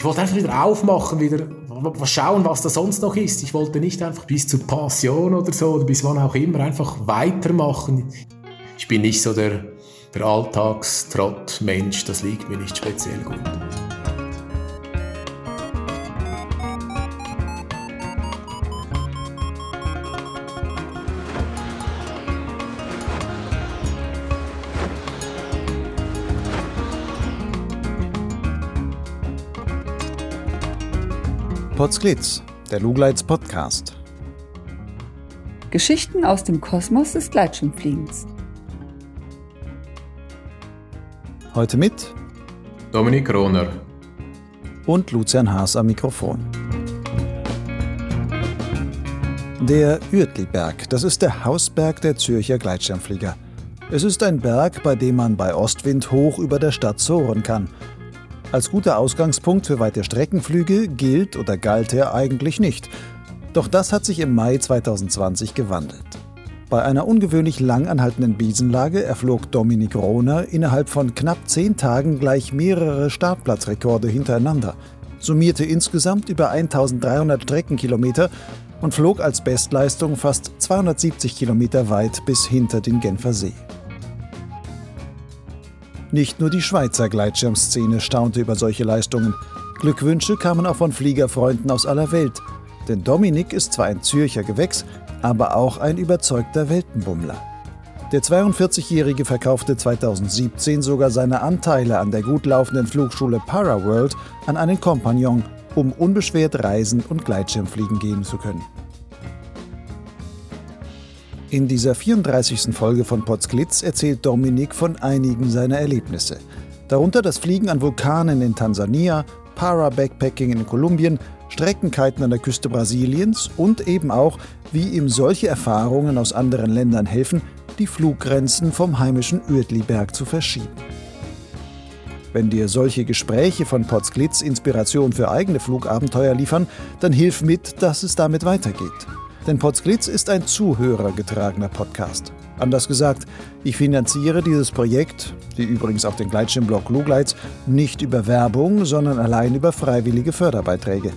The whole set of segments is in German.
ich wollte einfach wieder aufmachen, wieder schauen, was da sonst noch ist. Ich wollte nicht einfach bis zur Passion oder so, oder bis wann auch immer, einfach weitermachen. Ich bin nicht so der, der Alltagstrott-Mensch, das liegt mir nicht speziell gut. Potsglitz, der Lugleits Podcast. Geschichten aus dem Kosmos des Gleitschirmfliegens. Heute mit Dominik Rohner und Lucian Haas am Mikrofon. Der Uertliberg, das ist der Hausberg der Zürcher Gleitschirmflieger. Es ist ein Berg, bei dem man bei Ostwind hoch über der Stadt sohren kann – als guter Ausgangspunkt für weite Streckenflüge gilt oder galt er eigentlich nicht. Doch das hat sich im Mai 2020 gewandelt. Bei einer ungewöhnlich lang anhaltenden Biesenlage erflog Dominik Rohner innerhalb von knapp zehn Tagen gleich mehrere Startplatzrekorde hintereinander, summierte insgesamt über 1300 Streckenkilometer und flog als Bestleistung fast 270 Kilometer weit bis hinter den Genfer See. Nicht nur die Schweizer Gleitschirmszene staunte über solche Leistungen. Glückwünsche kamen auch von Fliegerfreunden aus aller Welt. Denn Dominik ist zwar ein Zürcher Gewächs, aber auch ein überzeugter Weltenbummler. Der 42-Jährige verkaufte 2017 sogar seine Anteile an der gut laufenden Flugschule Paraworld an einen Kompagnon, um unbeschwert reisen und Gleitschirmfliegen gehen zu können. In dieser 34. Folge von Potsglitz erzählt Dominik von einigen seiner Erlebnisse. Darunter das Fliegen an Vulkanen in Tansania, Para-Backpacking in Kolumbien, Streckenkiten an der Küste Brasiliens und eben auch, wie ihm solche Erfahrungen aus anderen Ländern helfen, die Fluggrenzen vom heimischen Uertliberg zu verschieben. Wenn dir solche Gespräche von Potsglitz Inspiration für eigene Flugabenteuer liefern, dann hilf mit, dass es damit weitergeht. Denn Potsglitz ist ein zuhörergetragener Podcast. Anders gesagt, ich finanziere dieses Projekt, die übrigens auf den Gleitschirmblog Lugleits, nicht über Werbung, sondern allein über freiwillige Förderbeiträge.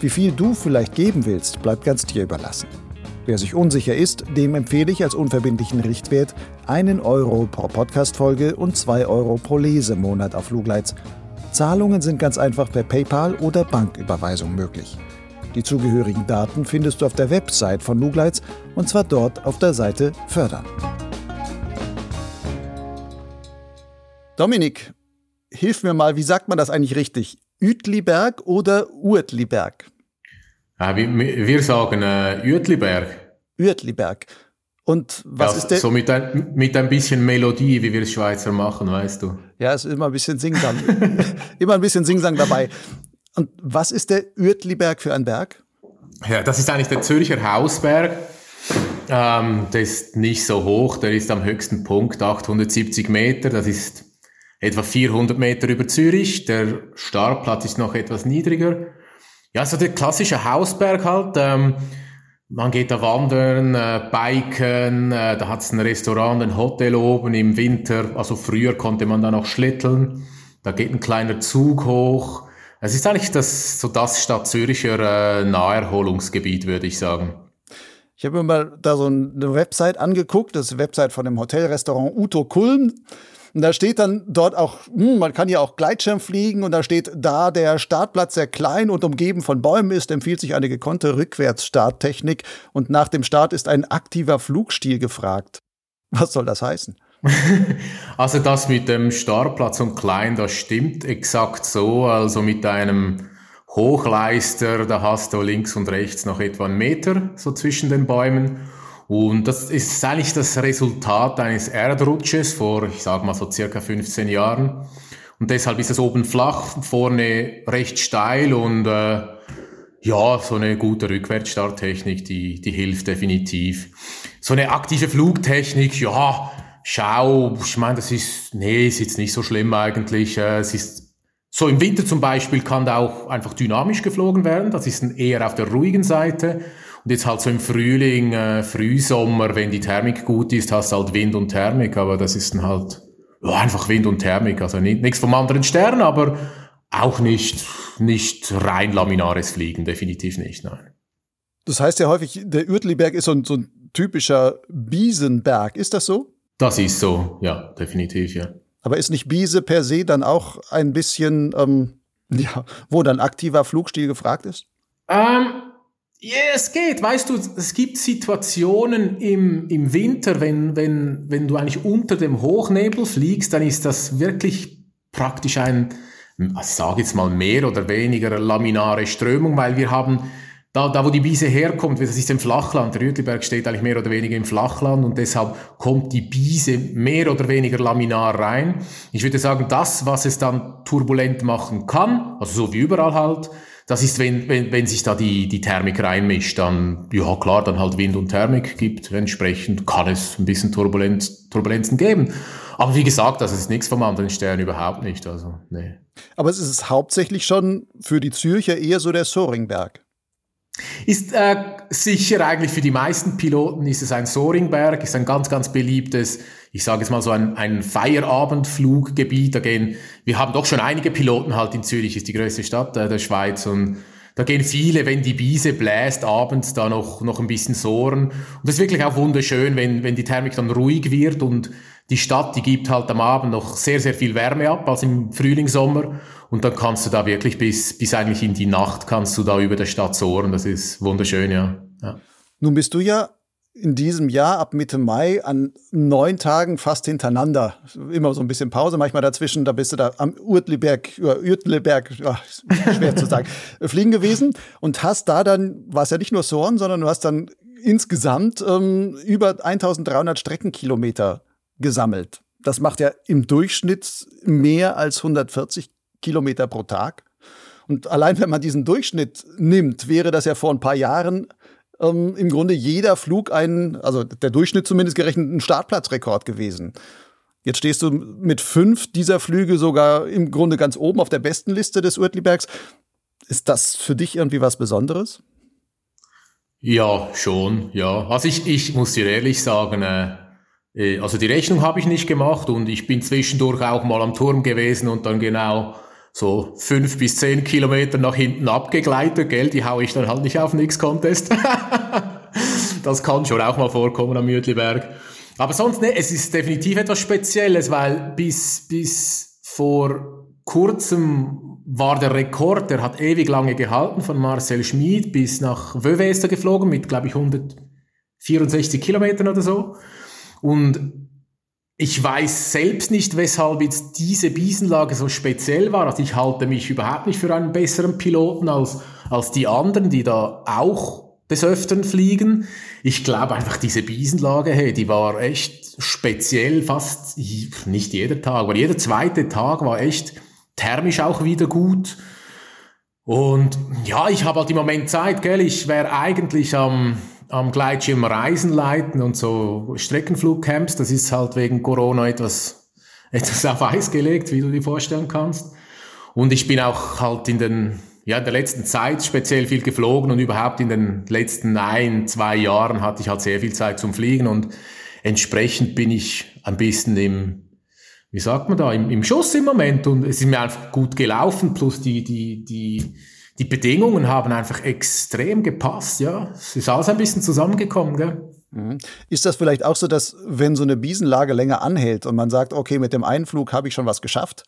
Wie viel du vielleicht geben willst, bleibt ganz dir überlassen. Wer sich unsicher ist, dem empfehle ich als unverbindlichen Richtwert einen Euro pro Podcastfolge und zwei Euro pro Lesemonat auf Lugleits. Zahlungen sind ganz einfach per PayPal oder Banküberweisung möglich. Die zugehörigen Daten findest du auf der Website von Nugleitz und zwar dort auf der Seite Fördern. Dominik, hilf mir mal, wie sagt man das eigentlich richtig? Uetliberg oder Uetliberg? Ja, wir, sagen äh, Uetliberg. Uetliberg. Und was ja, ist der? So mit ein, mit ein bisschen Melodie, wie wir es Schweizer machen, weißt du. Ja, es ist immer ein bisschen Singsang. immer ein bisschen Singsang dabei. Und was ist der Uertliberg für ein Berg? Ja, das ist eigentlich der Zürcher Hausberg. Ähm, der ist nicht so hoch, der ist am höchsten Punkt 870 Meter. Das ist etwa 400 Meter über Zürich. Der Startplatz ist noch etwas niedriger. Ja, so der klassische Hausberg halt. Ähm, man geht da wandern, äh, biken, äh, da hat es ein Restaurant, ein Hotel oben im Winter. Also früher konnte man da noch schlitteln. Da geht ein kleiner Zug hoch. Es ist eigentlich das, so das Stadt Züricher äh, Naherholungsgebiet, würde ich sagen. Ich habe mir mal da so eine Website angeguckt, das ist die Website von dem Hotelrestaurant Uto Kulm. Und da steht dann dort auch, hm, man kann ja auch Gleitschirm fliegen und da steht, da der Startplatz sehr klein und umgeben von Bäumen ist, empfiehlt sich eine gekonnte Rückwärtsstarttechnik und nach dem Start ist ein aktiver Flugstil gefragt. Was soll das heißen? also das mit dem Startplatz und klein, das stimmt exakt so. Also mit einem Hochleister, da hast du links und rechts noch etwa einen Meter so zwischen den Bäumen. Und das ist eigentlich das Resultat eines Erdrutsches vor, ich sag mal so circa 15 Jahren. Und deshalb ist es oben flach, vorne recht steil und äh, ja, so eine gute Rückwärtsstarttechnik, die, die hilft definitiv. So eine aktive Flugtechnik, ja, Schau, ich meine, das ist, nee, ist jetzt nicht so schlimm eigentlich. Äh, es ist so im Winter zum Beispiel kann da auch einfach dynamisch geflogen werden. Das ist eher auf der ruhigen Seite. Und jetzt halt so im Frühling, äh, Frühsommer, wenn die Thermik gut ist, hast du halt Wind und Thermik, aber das ist dann halt ja, einfach Wind und Thermik. Also nichts vom anderen Stern, aber auch nicht, nicht rein laminares Fliegen, definitiv nicht, nein. Das heißt ja häufig, der Uertliberg ist so ein, so ein typischer Biesenberg. Ist das so? Das ist so, ja, definitiv, ja. Aber ist nicht Biese per se dann auch ein bisschen, ähm, ja, wo dann aktiver Flugstil gefragt ist? Ähm, ja, es geht. Weißt du, es gibt Situationen im, im Winter, wenn, wenn, wenn du eigentlich unter dem Hochnebel fliegst, dann ist das wirklich praktisch ein, ich sage jetzt mal mehr oder weniger laminare Strömung, weil wir haben da, da wo die Biese herkommt, das ist im Flachland, Rütliberg steht eigentlich mehr oder weniger im Flachland und deshalb kommt die Biese mehr oder weniger laminar rein. Ich würde sagen, das, was es dann turbulent machen kann, also so wie überall halt, das ist, wenn, wenn, wenn sich da die, die Thermik reinmischt, dann, ja klar, dann halt Wind und Thermik gibt, entsprechend kann es ein bisschen Turbulenz, Turbulenzen geben. Aber wie gesagt, das ist nichts vom anderen Stern überhaupt nicht, also, nee. Aber es ist hauptsächlich schon für die Zürcher eher so der Soringberg. Ist äh, sicher eigentlich für die meisten Piloten ist es ein Soringberg, ist ein ganz, ganz beliebtes, ich sage jetzt mal so ein, ein Feierabendfluggebiet. Da gehen, wir haben doch schon einige Piloten halt in Zürich, ist die größte Stadt äh, der Schweiz und da gehen viele, wenn die Biese bläst, abends da noch, noch ein bisschen sohren. Und das ist wirklich auch wunderschön, wenn, wenn die Thermik dann ruhig wird und die Stadt, die gibt halt am Abend noch sehr, sehr viel Wärme ab, als im Frühling, Sommer. Und dann kannst du da wirklich bis, bis eigentlich in die Nacht kannst du da über der Stadt sohren. Das ist wunderschön, ja. ja. Nun bist du ja in diesem Jahr ab Mitte Mai an neun Tagen fast hintereinander. Immer so ein bisschen Pause, manchmal dazwischen, da bist du da am Urtliberg, Urtliberg, schwer zu sagen, fliegen gewesen und hast da dann, war es ja nicht nur Soren, sondern du hast dann insgesamt ähm, über 1300 Streckenkilometer gesammelt. Das macht ja im Durchschnitt mehr als 140 Kilometer pro Tag. Und allein wenn man diesen Durchschnitt nimmt, wäre das ja vor ein paar Jahren ähm, im Grunde jeder Flug ein, also der Durchschnitt zumindest gerechnet, ein Startplatzrekord gewesen. Jetzt stehst du mit fünf dieser Flüge sogar im Grunde ganz oben auf der besten Liste des Uertlibergs. Ist das für dich irgendwie was Besonderes? Ja, schon, ja. Also ich, ich muss dir ehrlich sagen, äh also die Rechnung habe ich nicht gemacht und ich bin zwischendurch auch mal am Turm gewesen und dann genau so fünf bis zehn Kilometer nach hinten abgegleitet, gell, die hau ich dann halt nicht auf den X-Contest. das kann schon auch mal vorkommen am Mütliberg. Aber sonst, ne, es ist definitiv etwas Spezielles, weil bis, bis vor kurzem war der Rekord, der hat ewig lange gehalten von Marcel Schmid bis nach er geflogen mit, glaube ich, 164 Kilometern oder so. Und ich weiß selbst nicht, weshalb jetzt diese Biesenlage so speziell war. Also ich halte mich überhaupt nicht für einen besseren Piloten als, als die anderen, die da auch des Öfteren fliegen. Ich glaube einfach, diese Biesenlage, hey, die war echt speziell, fast nicht jeder Tag, aber jeder zweite Tag war echt thermisch auch wieder gut. Und ja, ich habe halt im Moment Zeit, gell? Ich wäre eigentlich am am Gleitschirm Reisen leiten und so Streckenflugcamps. Das ist halt wegen Corona etwas, etwas auf Eis gelegt, wie du dir vorstellen kannst. Und ich bin auch halt in den, ja, in der letzten Zeit speziell viel geflogen und überhaupt in den letzten ein, zwei Jahren hatte ich halt sehr viel Zeit zum Fliegen und entsprechend bin ich ein bisschen im, wie sagt man da, im, im Schuss im Moment und es ist mir einfach gut gelaufen, plus die, die, die, die Bedingungen haben einfach extrem gepasst, ja. Es ist alles ein bisschen zusammengekommen, gell? Mhm. Ist das vielleicht auch so, dass wenn so eine Biesenlage länger anhält und man sagt, okay, mit dem Einflug habe ich schon was geschafft,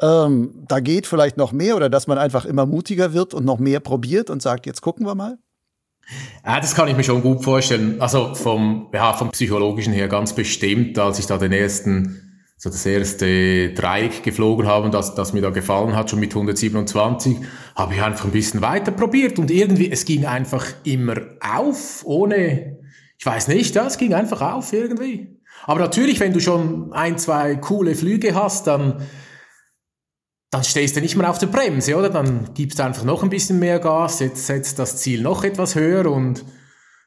ähm, da geht vielleicht noch mehr oder dass man einfach immer mutiger wird und noch mehr probiert und sagt, jetzt gucken wir mal? Ja, das kann ich mir schon gut vorstellen. Also vom, ja, vom psychologischen her ganz bestimmt, als ich da den ersten so das erste Dreieck geflogen haben, das, das mir da gefallen hat, schon mit 127, habe ich einfach ein bisschen weiter probiert und irgendwie, es ging einfach immer auf, ohne, ich weiß nicht, es ging einfach auf irgendwie. Aber natürlich, wenn du schon ein, zwei coole Flüge hast, dann, dann stehst du nicht mehr auf der Bremse, oder? Dann gibst du einfach noch ein bisschen mehr Gas, jetzt setzt das Ziel noch etwas höher und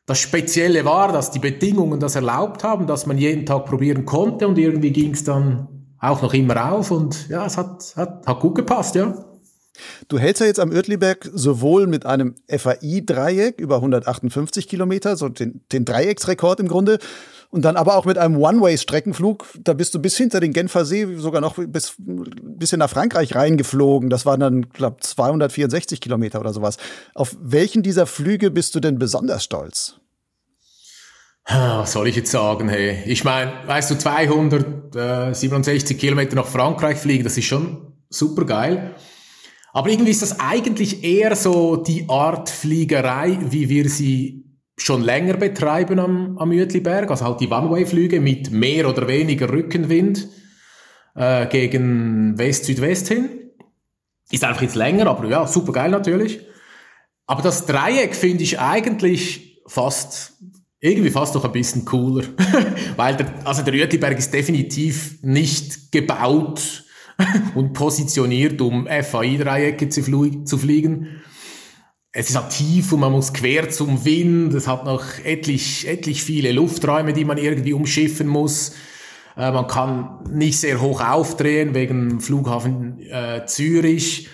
das Spezielle war, dass die Bedingungen das erlaubt haben, dass man jeden Tag probieren konnte und irgendwie ging es dann auch noch immer auf und ja, es hat, hat, hat gut gepasst, ja. Du hältst ja jetzt am Oertliberg sowohl mit einem FAI-Dreieck über 158 Kilometer, so den, den Dreiecksrekord im Grunde, Und dann aber auch mit einem One-Way-Streckenflug, da bist du bis hinter den Genfer See, sogar noch bis ein bisschen nach Frankreich reingeflogen. Das waren dann, glaube 264 Kilometer oder sowas. Auf welchen dieser Flüge bist du denn besonders stolz? Was soll ich jetzt sagen? Hey, ich meine, weißt du, 267 Kilometer nach Frankreich fliegen, das ist schon super geil. Aber irgendwie ist das eigentlich eher so die Art Fliegerei, wie wir sie schon länger betreiben am, am Uetliberg. Also halt die One-Way-Flüge mit mehr oder weniger Rückenwind äh, gegen West-Südwest hin. Ist einfach jetzt länger, aber ja, super geil natürlich. Aber das Dreieck finde ich eigentlich fast irgendwie fast noch ein bisschen cooler, weil der, also der Uetliberg ist definitiv nicht gebaut und positioniert, um FAI-Dreiecke zu, zu fliegen. Es ist tief und man muss quer zum Wind. Es hat noch etlich, etlich viele Lufträume, die man irgendwie umschiffen muss. Äh, man kann nicht sehr hoch aufdrehen wegen Flughafen äh, Zürich.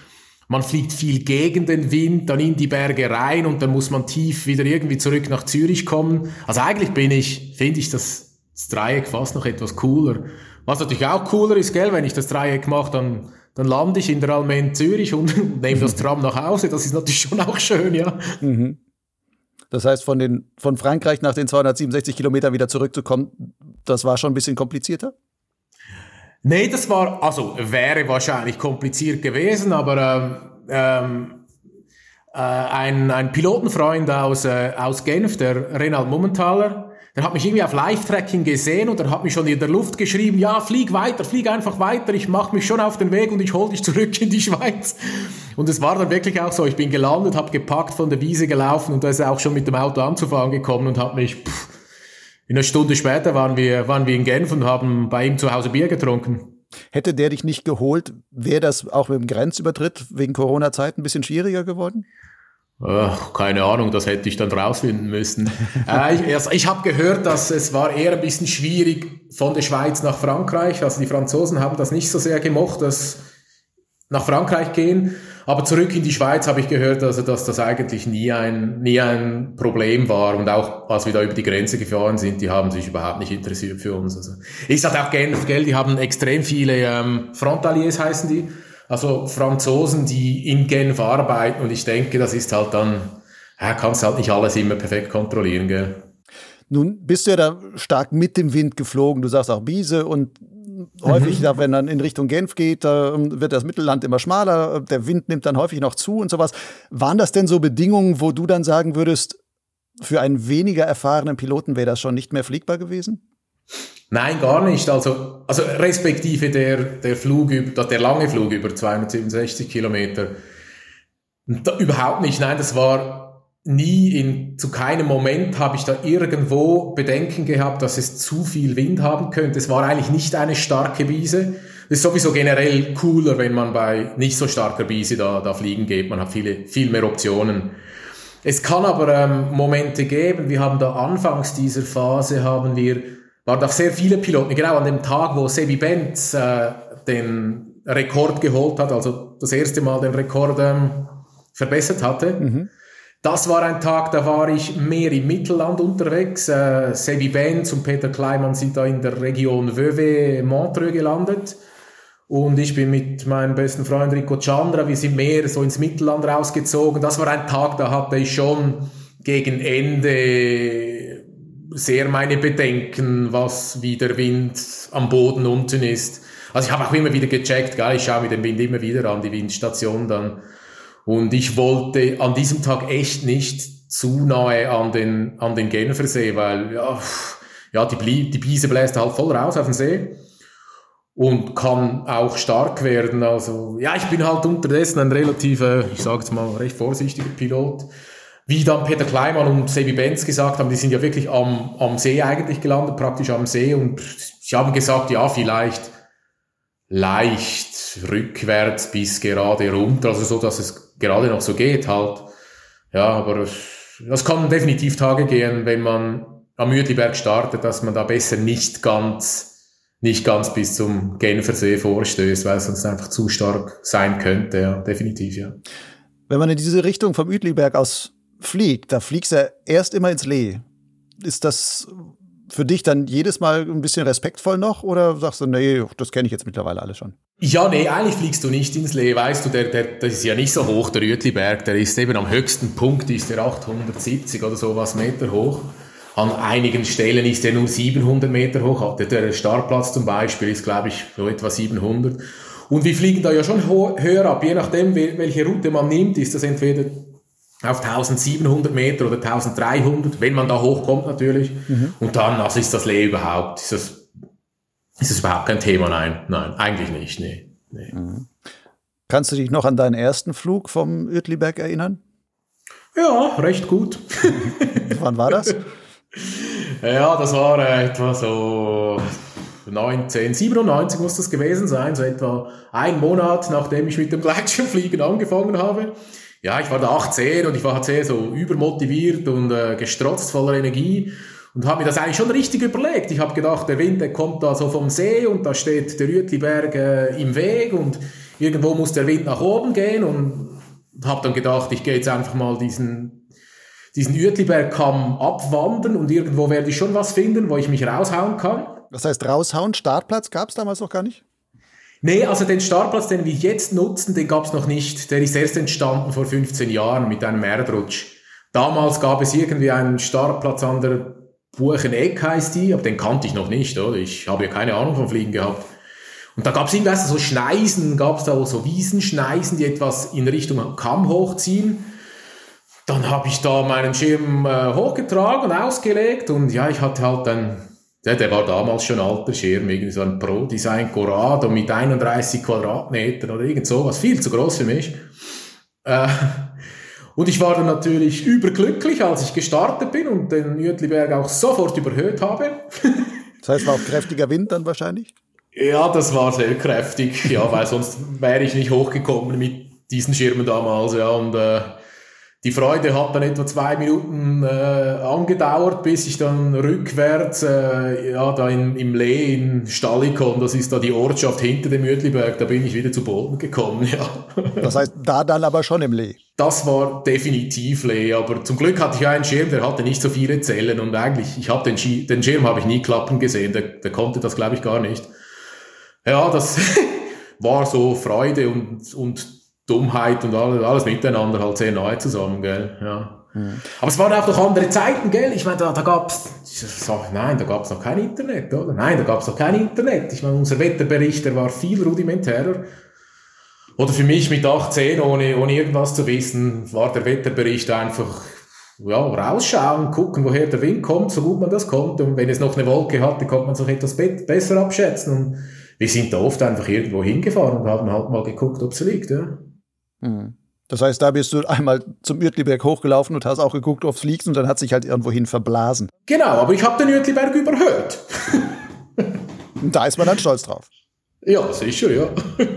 Man fliegt viel gegen den Wind, dann in die Berge rein und dann muss man tief wieder irgendwie zurück nach Zürich kommen. Also eigentlich bin ich, finde ich das, das Dreieck fast noch etwas cooler. Was natürlich auch cooler ist, gell, wenn ich das Dreieck mache, dann, dann lande ich in der Almen Zürich und nehme das Tram nach Hause. Das ist natürlich schon auch schön, ja. Mhm. Das heißt, von, den, von Frankreich nach den 267 Kilometern wieder zurückzukommen, das war schon ein bisschen komplizierter? Nee, das war, also wäre wahrscheinlich kompliziert gewesen, aber ähm, ähm, äh, ein, ein Pilotenfreund aus, äh, aus Genf, der Renald Mummentaler, der hat mich irgendwie auf Live-Tracking gesehen und er hat mich schon in der Luft geschrieben, ja, flieg weiter, flieg einfach weiter, ich mache mich schon auf den Weg und ich hol dich zurück in die Schweiz. Und es war dann wirklich auch so, ich bin gelandet, habe gepackt, von der Wiese gelaufen und da ist er auch schon mit dem Auto anzufahren gekommen und hat mich... Pff, eine Stunde später waren wir, waren wir in Genf und haben bei ihm zu Hause Bier getrunken. Hätte der dich nicht geholt, wäre das auch mit dem Grenzübertritt wegen Corona-Zeit ein bisschen schwieriger geworden? Ach, keine Ahnung, das hätte ich dann rausfinden müssen. äh, ich ich habe gehört, dass es war eher ein bisschen schwierig von der Schweiz nach Frankreich. Also die Franzosen haben das nicht so sehr gemocht, dass nach Frankreich gehen. Aber zurück in die Schweiz habe ich gehört, also, dass das eigentlich nie ein, nie ein Problem war. Und auch als wir da über die Grenze gefahren sind, die haben sich überhaupt nicht interessiert für uns. Also, ich sage auch Genf, gell, die haben extrem viele ähm, Frontaliers heißen die. Also Franzosen, die in Genf arbeiten. Und ich denke, das ist halt dann, ja, kannst halt nicht alles immer perfekt kontrollieren, gell. Nun bist du ja da stark mit dem Wind geflogen. Du sagst auch Biese und häufig, mhm. wenn dann in Richtung Genf geht, wird das Mittelland immer schmaler, der Wind nimmt dann häufig noch zu und sowas. Waren das denn so Bedingungen, wo du dann sagen würdest, für einen weniger erfahrenen Piloten wäre das schon nicht mehr fliegbar gewesen? Nein, gar nicht. Also, also respektive der, der Flug der lange Flug über 267 Kilometer. Da, überhaupt nicht. Nein, das war nie in, zu keinem Moment habe ich da irgendwo Bedenken gehabt, dass es zu viel Wind haben könnte. Es war eigentlich nicht eine starke Wiese. Das ist sowieso generell cooler, wenn man bei nicht so starker Wiese da, da fliegen geht. Man hat viele, viel mehr Optionen. Es kann aber ähm, Momente geben. Wir haben da anfangs dieser Phase haben wir, waren da sehr viele Piloten, genau an dem Tag, wo Sebi Benz äh, den Rekord geholt hat, also das erste Mal den Rekord ähm, verbessert hatte. Mhm das war ein Tag, da war ich mehr im Mittelland unterwegs. Äh, Sebi Benz und Peter Kleimann sind da in der Region Vevey, Montreux gelandet. Und ich bin mit meinem besten Freund Rico Chandra, wir sind mehr so ins Mittelland rausgezogen. Das war ein Tag, da hatte ich schon gegen Ende sehr meine Bedenken, was wie der Wind am Boden unten ist. Also ich habe auch immer wieder gecheckt, gell? ich schaue mir den Wind immer wieder an, die Windstation dann. Und ich wollte an diesem Tag echt nicht zu nahe an den, an den Genfersee, weil, ja, ja die, die Biese bläst halt voll raus auf den See und kann auch stark werden. Also, ja, ich bin halt unterdessen ein relativ, ich sage jetzt mal, recht vorsichtiger Pilot. Wie dann Peter Kleimann und Sebi Benz gesagt haben, die sind ja wirklich am, am See eigentlich gelandet, praktisch am See und sie haben gesagt, ja, vielleicht leicht rückwärts bis gerade runter, also so, dass es gerade noch so geht halt. Ja, aber das kann definitiv Tage gehen, wenn man am Uetliberg startet, dass man da besser nicht ganz, nicht ganz bis zum Genfersee vorstößt, weil es sonst einfach zu stark sein könnte, ja, definitiv, ja. Wenn man in diese Richtung vom Uetliberg aus fliegt, da fliegst du ja erst immer ins Lee. Ist das für dich dann jedes Mal ein bisschen respektvoll noch oder sagst du, nee, das kenne ich jetzt mittlerweile alle schon? Ja, nee, eigentlich fliegst du nicht ins Lee, weißt du, der, der, das ist ja nicht so hoch, der Rütliberg, der ist eben am höchsten Punkt, ist der 870 oder sowas Meter hoch. An einigen Stellen ist er nur 700 Meter hoch, der Startplatz zum Beispiel ist, glaube ich, so etwa 700. Und wir fliegen da ja schon höher ab, je nachdem, welche Route man nimmt, ist das entweder auf 1700 Meter oder 1300, wenn man da hochkommt natürlich. Mhm. Und dann, also ist das Lee überhaupt, ist das, ist das überhaupt kein Thema? Nein, nein, eigentlich nicht, nee. nee. Mhm. Kannst du dich noch an deinen ersten Flug vom Uetliberg erinnern? Ja, recht gut. Wann war das? Ja, das war äh, etwa so 1997 muss das gewesen sein, so etwa ein Monat, nachdem ich mit dem Gleitschirmfliegen angefangen habe ja, ich war da 18 und ich war sehr so übermotiviert und äh, gestrotzt voller Energie und habe mir das eigentlich schon richtig überlegt. Ich habe gedacht, der Wind der kommt da so vom See und da steht der Rütliberg äh, im Weg und irgendwo muss der Wind nach oben gehen und habe dann gedacht, ich gehe jetzt einfach mal diesen diesen Uetliberg-Kamm abwandern und irgendwo werde ich schon was finden, wo ich mich raushauen kann. Das heißt, raushauen, Startplatz gab es damals noch gar nicht? Nee, also den Startplatz, den wir jetzt nutzen, den gab es noch nicht. Der ist erst entstanden vor 15 Jahren mit einem Erdrutsch. Damals gab es irgendwie einen Startplatz an der Bucheneck heißt die, aber den kannte ich noch nicht, oder? Ich habe ja keine Ahnung vom Fliegen gehabt. Und da gab es irgendwie so Schneisen, gab es da so Wiesenschneisen, die etwas in Richtung Kamm hochziehen. Dann habe ich da meinen Schirm äh, hochgetragen, ausgelegt und ja, ich hatte halt ein ja, der war damals schon alter Schirm, irgendwie so ein Pro-Design Corrado mit 31 Quadratmetern oder irgend sowas, viel zu groß für mich. Äh, und ich war dann natürlich überglücklich, als ich gestartet bin und den Jütliberg auch sofort überhöht habe. das heißt, war auch kräftiger Wind dann wahrscheinlich? Ja, das war sehr kräftig, ja, weil sonst wäre ich nicht hochgekommen mit diesen Schirmen damals, ja, und äh, die Freude hat dann etwa zwei Minuten äh, angedauert, bis ich dann rückwärts äh, ja, da in, im Lee in Stallikon, das ist da die Ortschaft hinter dem Mütliberg, da bin ich wieder zu Boden gekommen. Ja. Das heißt, da dann aber schon im Lee? Das war definitiv Lee, aber zum Glück hatte ich einen Schirm, der hatte nicht so viele Zellen und eigentlich, ich habe den, den Schirm habe ich nie klappen gesehen, der, der konnte das glaube ich gar nicht. Ja, das war so Freude und, und Dummheit und alles, alles miteinander halt sehr nahe zusammen, gell, ja. Mhm. Aber es waren auch noch andere Zeiten, gell? Ich meine, da, da gab's, so, nein, da gab's noch kein Internet, oder? Nein, da gab's noch kein Internet. Ich meine, unser Wetterbericht, der war viel rudimentärer. Oder für mich mit 18, ohne, ohne irgendwas zu wissen, war der Wetterbericht einfach, ja, rausschauen, gucken, woher der Wind kommt, so gut man das konnte. Und wenn es noch eine Wolke hatte, konnte man es noch etwas besser abschätzen. Und wir sind da oft einfach irgendwo hingefahren und haben halt mal geguckt, ob es liegt, ja. Mhm. Das heißt, da bist du einmal zum Uetliberg hochgelaufen und hast auch geguckt, ob es fliegt und dann hat sich halt irgendwohin verblasen. Genau, aber ich habe den Uetliberg überhört. da ist man dann stolz drauf. Ja, sicher, ja.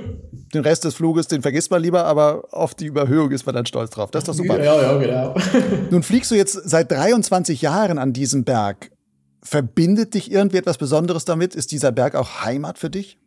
Den Rest des Fluges, den vergisst man lieber, aber auf die Überhöhung ist man dann stolz drauf. Das ist doch super. Ja, ja, genau. Nun fliegst du jetzt seit 23 Jahren an diesem Berg. Verbindet dich irgendwie etwas Besonderes damit? Ist dieser Berg auch Heimat für dich?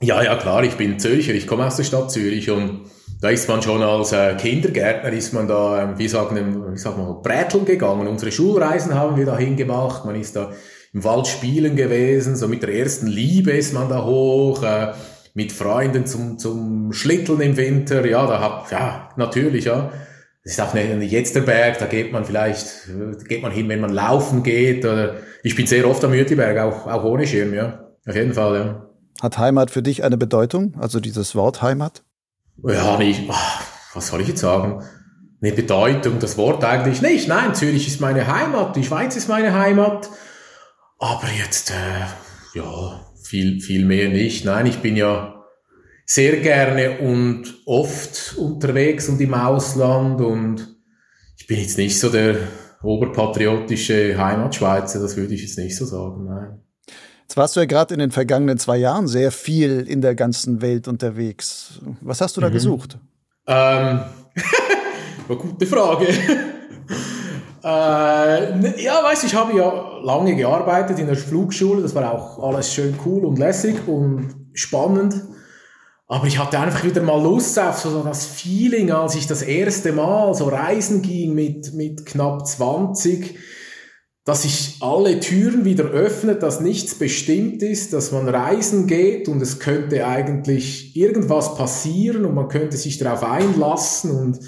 Ja, ja, klar. Ich bin Zürcher. Ich komme aus der Stadt Zürich und da ist man schon als äh, Kindergärtner, ist man da, ähm, wie sagen, wie sagt man, Bräteln gegangen. Unsere Schulreisen haben wir dahin gemacht. Man ist da im Wald spielen gewesen. So mit der ersten Liebe ist man da hoch. Äh, mit Freunden zum, zum Schlitteln im Winter. Ja, da hab, ja, natürlich, ja. Das ist auch nicht jetzt der Berg, da geht man vielleicht, geht man hin, wenn man laufen geht. Oder ich bin sehr oft am Mütliberg, auch, auch ohne Schirm, ja. Auf jeden Fall, ja. Hat Heimat für dich eine Bedeutung? Also dieses Wort Heimat? Ja, nicht, was soll ich jetzt sagen? Eine Bedeutung, das Wort eigentlich nicht. Nein, Zürich ist meine Heimat, die Schweiz ist meine Heimat. Aber jetzt, äh, ja, viel, viel mehr nicht. Nein, ich bin ja sehr gerne und oft unterwegs und im Ausland und ich bin jetzt nicht so der oberpatriotische Heimatschweizer, das würde ich jetzt nicht so sagen, nein. Jetzt warst du ja gerade in den vergangenen zwei Jahren sehr viel in der ganzen Welt unterwegs. Was hast du da mhm. gesucht? Ähm, eine gute Frage. äh, ja, weißt du, ich habe ja lange gearbeitet in der Flugschule. Das war auch alles schön cool und lässig und spannend. Aber ich hatte einfach wieder mal Lust auf so das Feeling, als ich das erste Mal so reisen ging mit, mit knapp 20 dass sich alle Türen wieder öffnet, dass nichts bestimmt ist, dass man reisen geht und es könnte eigentlich irgendwas passieren und man könnte sich darauf einlassen und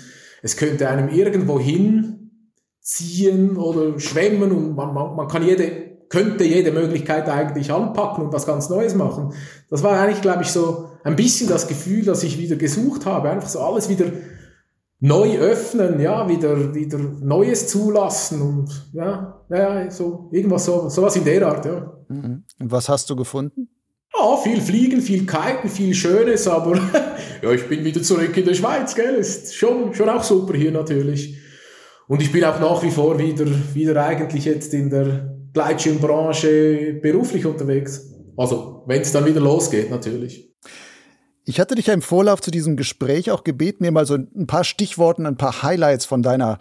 es könnte einem irgendwo hinziehen oder schwemmen und man, man, man kann jede, könnte jede Möglichkeit eigentlich anpacken und was ganz Neues machen. Das war eigentlich, glaube ich, so ein bisschen das Gefühl, das ich wieder gesucht habe. Einfach so alles wieder neu öffnen, ja, wieder, wieder Neues zulassen und ja, ja, so irgendwas so, sowas in der Art, ja. Mhm. Und was hast du gefunden? Ja, viel Fliegen, viel Kiten, viel Schönes, aber ja, ich bin wieder zurück in der Schweiz, gell? Ist schon, schon auch super hier natürlich. Und ich bin auch nach wie vor wieder, wieder eigentlich jetzt in der Gleitschirmbranche beruflich unterwegs. Also, wenn es dann wieder losgeht, natürlich. Ich hatte dich ja im Vorlauf zu diesem Gespräch auch gebeten, mir mal so ein paar Stichworten, ein paar Highlights von deiner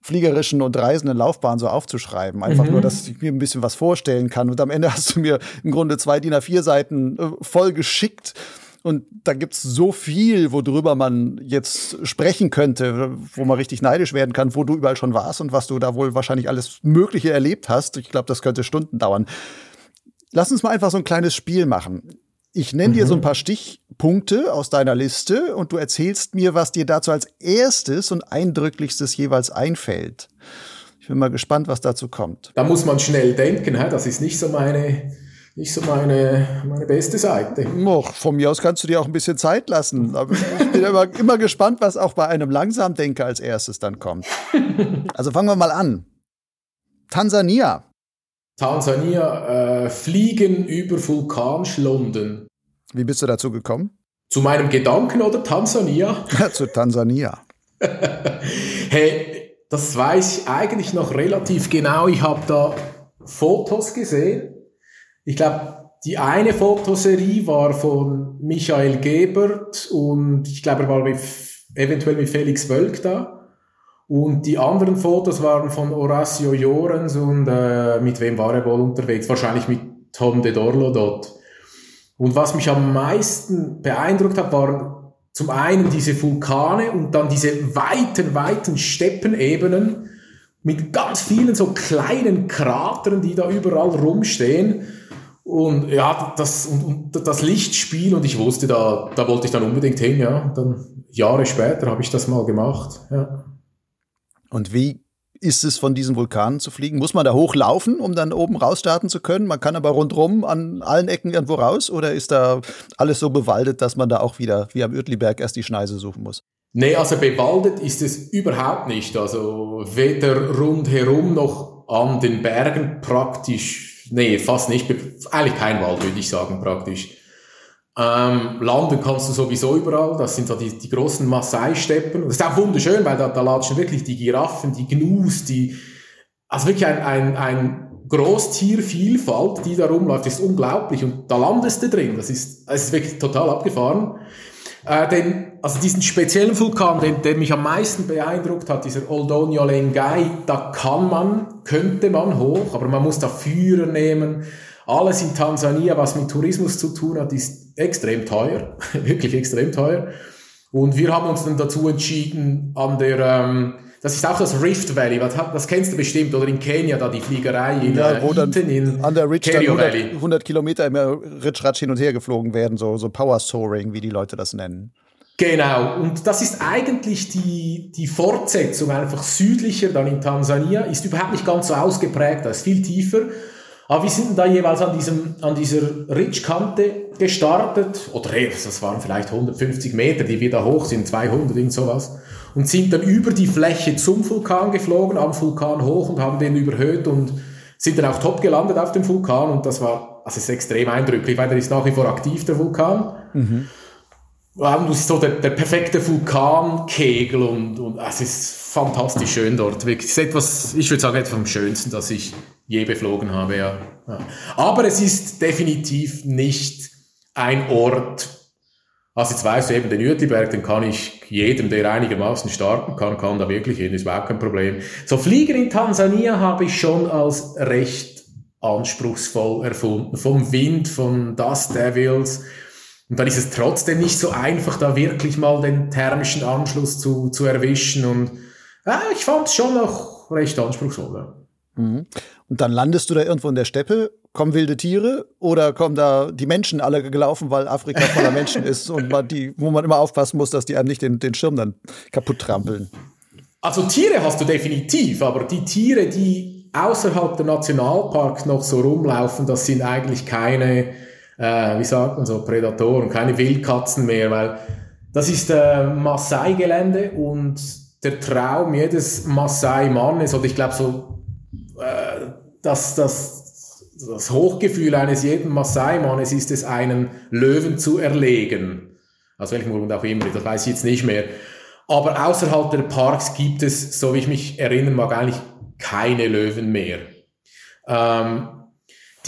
fliegerischen und reisenden Laufbahn so aufzuschreiben. Einfach mhm. nur, dass ich mir ein bisschen was vorstellen kann. Und am Ende hast du mir im Grunde zwei DIN A4 Seiten äh, voll geschickt. Und da gibt's so viel, worüber man jetzt sprechen könnte, wo man richtig neidisch werden kann, wo du überall schon warst und was du da wohl wahrscheinlich alles Mögliche erlebt hast. Ich glaube, das könnte Stunden dauern. Lass uns mal einfach so ein kleines Spiel machen. Ich nenne mhm. dir so ein mhm. paar Stichpunkte aus deiner Liste und du erzählst mir, was dir dazu als erstes und eindrücklichstes jeweils einfällt. Ich bin mal gespannt, was dazu kommt. Da muss man schnell denken, das ist nicht so meine, nicht so meine, meine beste Seite. Och, von mir aus kannst du dir auch ein bisschen Zeit lassen. Aber ich bin immer, immer gespannt, was auch bei einem Langsamdenker als erstes dann kommt. Also fangen wir mal an. Tansania. Tansania, äh, Fliegen über Vulkanschlunden. Wie bist du dazu gekommen? Zu meinem Gedanken oder Tansania? Zu Tansania. hey, das weiß ich eigentlich noch relativ genau. Ich habe da Fotos gesehen. Ich glaube, die eine Fotoserie war von Michael Gebert und ich glaube, er war mit, eventuell mit Felix Wölk da. Und die anderen Fotos waren von Horacio Jorens und äh, mit wem war er wohl unterwegs? Wahrscheinlich mit Tom de Dorlo dort. Und was mich am meisten beeindruckt hat, waren zum einen diese Vulkane und dann diese weiten, weiten Steppenebenen mit ganz vielen so kleinen Kratern, die da überall rumstehen. Und ja, das, und, und das Lichtspiel und ich wusste, da, da wollte ich dann unbedingt hin, ja. Und dann Jahre später habe ich das mal gemacht, ja. Und wie ist es, von diesen Vulkanen zu fliegen? Muss man da hochlaufen, um dann oben rausstarten zu können? Man kann aber rundrum an allen Ecken irgendwo raus? Oder ist da alles so bewaldet, dass man da auch wieder wie am Uetliberg erst die Schneise suchen muss? Nee, also bewaldet ist es überhaupt nicht. Also weder rundherum noch an den Bergen praktisch, nee, fast nicht. Eigentlich kein Wald, würde ich sagen, praktisch. Ähm, landen kannst du sowieso überall. Das sind so die, die großen Maasai-Steppen. Das ist auch wunderschön, weil da, da latschen wirklich die Giraffen, die Gnus, die, also wirklich ein, ein, ein Großtiervielfalt, die da rumläuft, ist unglaublich. Und da landest du drin. Das ist, das ist wirklich total abgefahren. Äh, denn, also diesen speziellen Vulkan, den, der mich am meisten beeindruckt hat, dieser Oldonio Lengai, da kann man, könnte man hoch, aber man muss da Führer nehmen. Alles in Tansania, was mit Tourismus zu tun hat, ist extrem teuer, wirklich extrem teuer. Und wir haben uns dann dazu entschieden, an der, ähm, das ist auch das Rift Valley, das, das kennst du bestimmt, oder in Kenia, da die Fliegerei in, ja, wo dann in an der Ridge 100, 100, Kilometer immer Ritschratsch hin und her geflogen werden, so, so Power Soaring, wie die Leute das nennen. Genau, und das ist eigentlich die, die Fortsetzung, einfach südlicher, dann in Tansania, ist überhaupt nicht ganz so ausgeprägt, da ist viel tiefer. Aber wir sind da jeweils an, diesem, an dieser Ridge-Kante gestartet, oder das waren vielleicht 150 Meter, die wir da hoch sind, 200, irgend sowas, und sind dann über die Fläche zum Vulkan geflogen, am Vulkan hoch und haben den überhöht und sind dann auch top gelandet auf dem Vulkan und das war, also ist extrem eindrücklich, weil der ist nach wie vor aktiv, der Vulkan. Mhm. Ist so der, der perfekte Vulkankegel und, und es ist fantastisch schön dort. Wirklich, es ist etwas, ich würde sagen, etwas vom Schönsten, das ich je beflogen habe, ja. ja. Aber es ist definitiv nicht ein Ort, also jetzt weißt du eben den Uetliberg, den kann ich jedem, der einigermaßen starten kann, kann da wirklich hin, ist überhaupt kein Problem. So Fliegen in Tansania habe ich schon als recht anspruchsvoll erfunden. Vom Wind, von Dust Devils. Und dann ist es trotzdem nicht so einfach, da wirklich mal den thermischen Anschluss zu, zu erwischen. Und ja, ich fand es schon noch recht anspruchsvoll. Ja. Mhm. Und dann landest du da irgendwo in der Steppe, kommen wilde Tiere oder kommen da die Menschen alle gelaufen, weil Afrika voller Menschen ist und man die, wo man immer aufpassen muss, dass die einem nicht den, den Schirm dann kaputt trampeln? Also Tiere hast du definitiv, aber die Tiere, die außerhalb der Nationalparks noch so rumlaufen, das sind eigentlich keine, äh, wie sagt man so, Prädatoren, keine Wildkatzen mehr, weil das ist äh, Maasai-Gelände und der Traum jedes Maasai-Mannes, oder ich glaube so, äh, dass das, das Hochgefühl eines jeden Maasai-Mannes ist es, einen Löwen zu erlegen. Aus welchem Grund auch immer, das weiß ich jetzt nicht mehr. Aber außerhalb der Parks gibt es, so wie ich mich erinnern mag, eigentlich keine Löwen mehr. Ähm,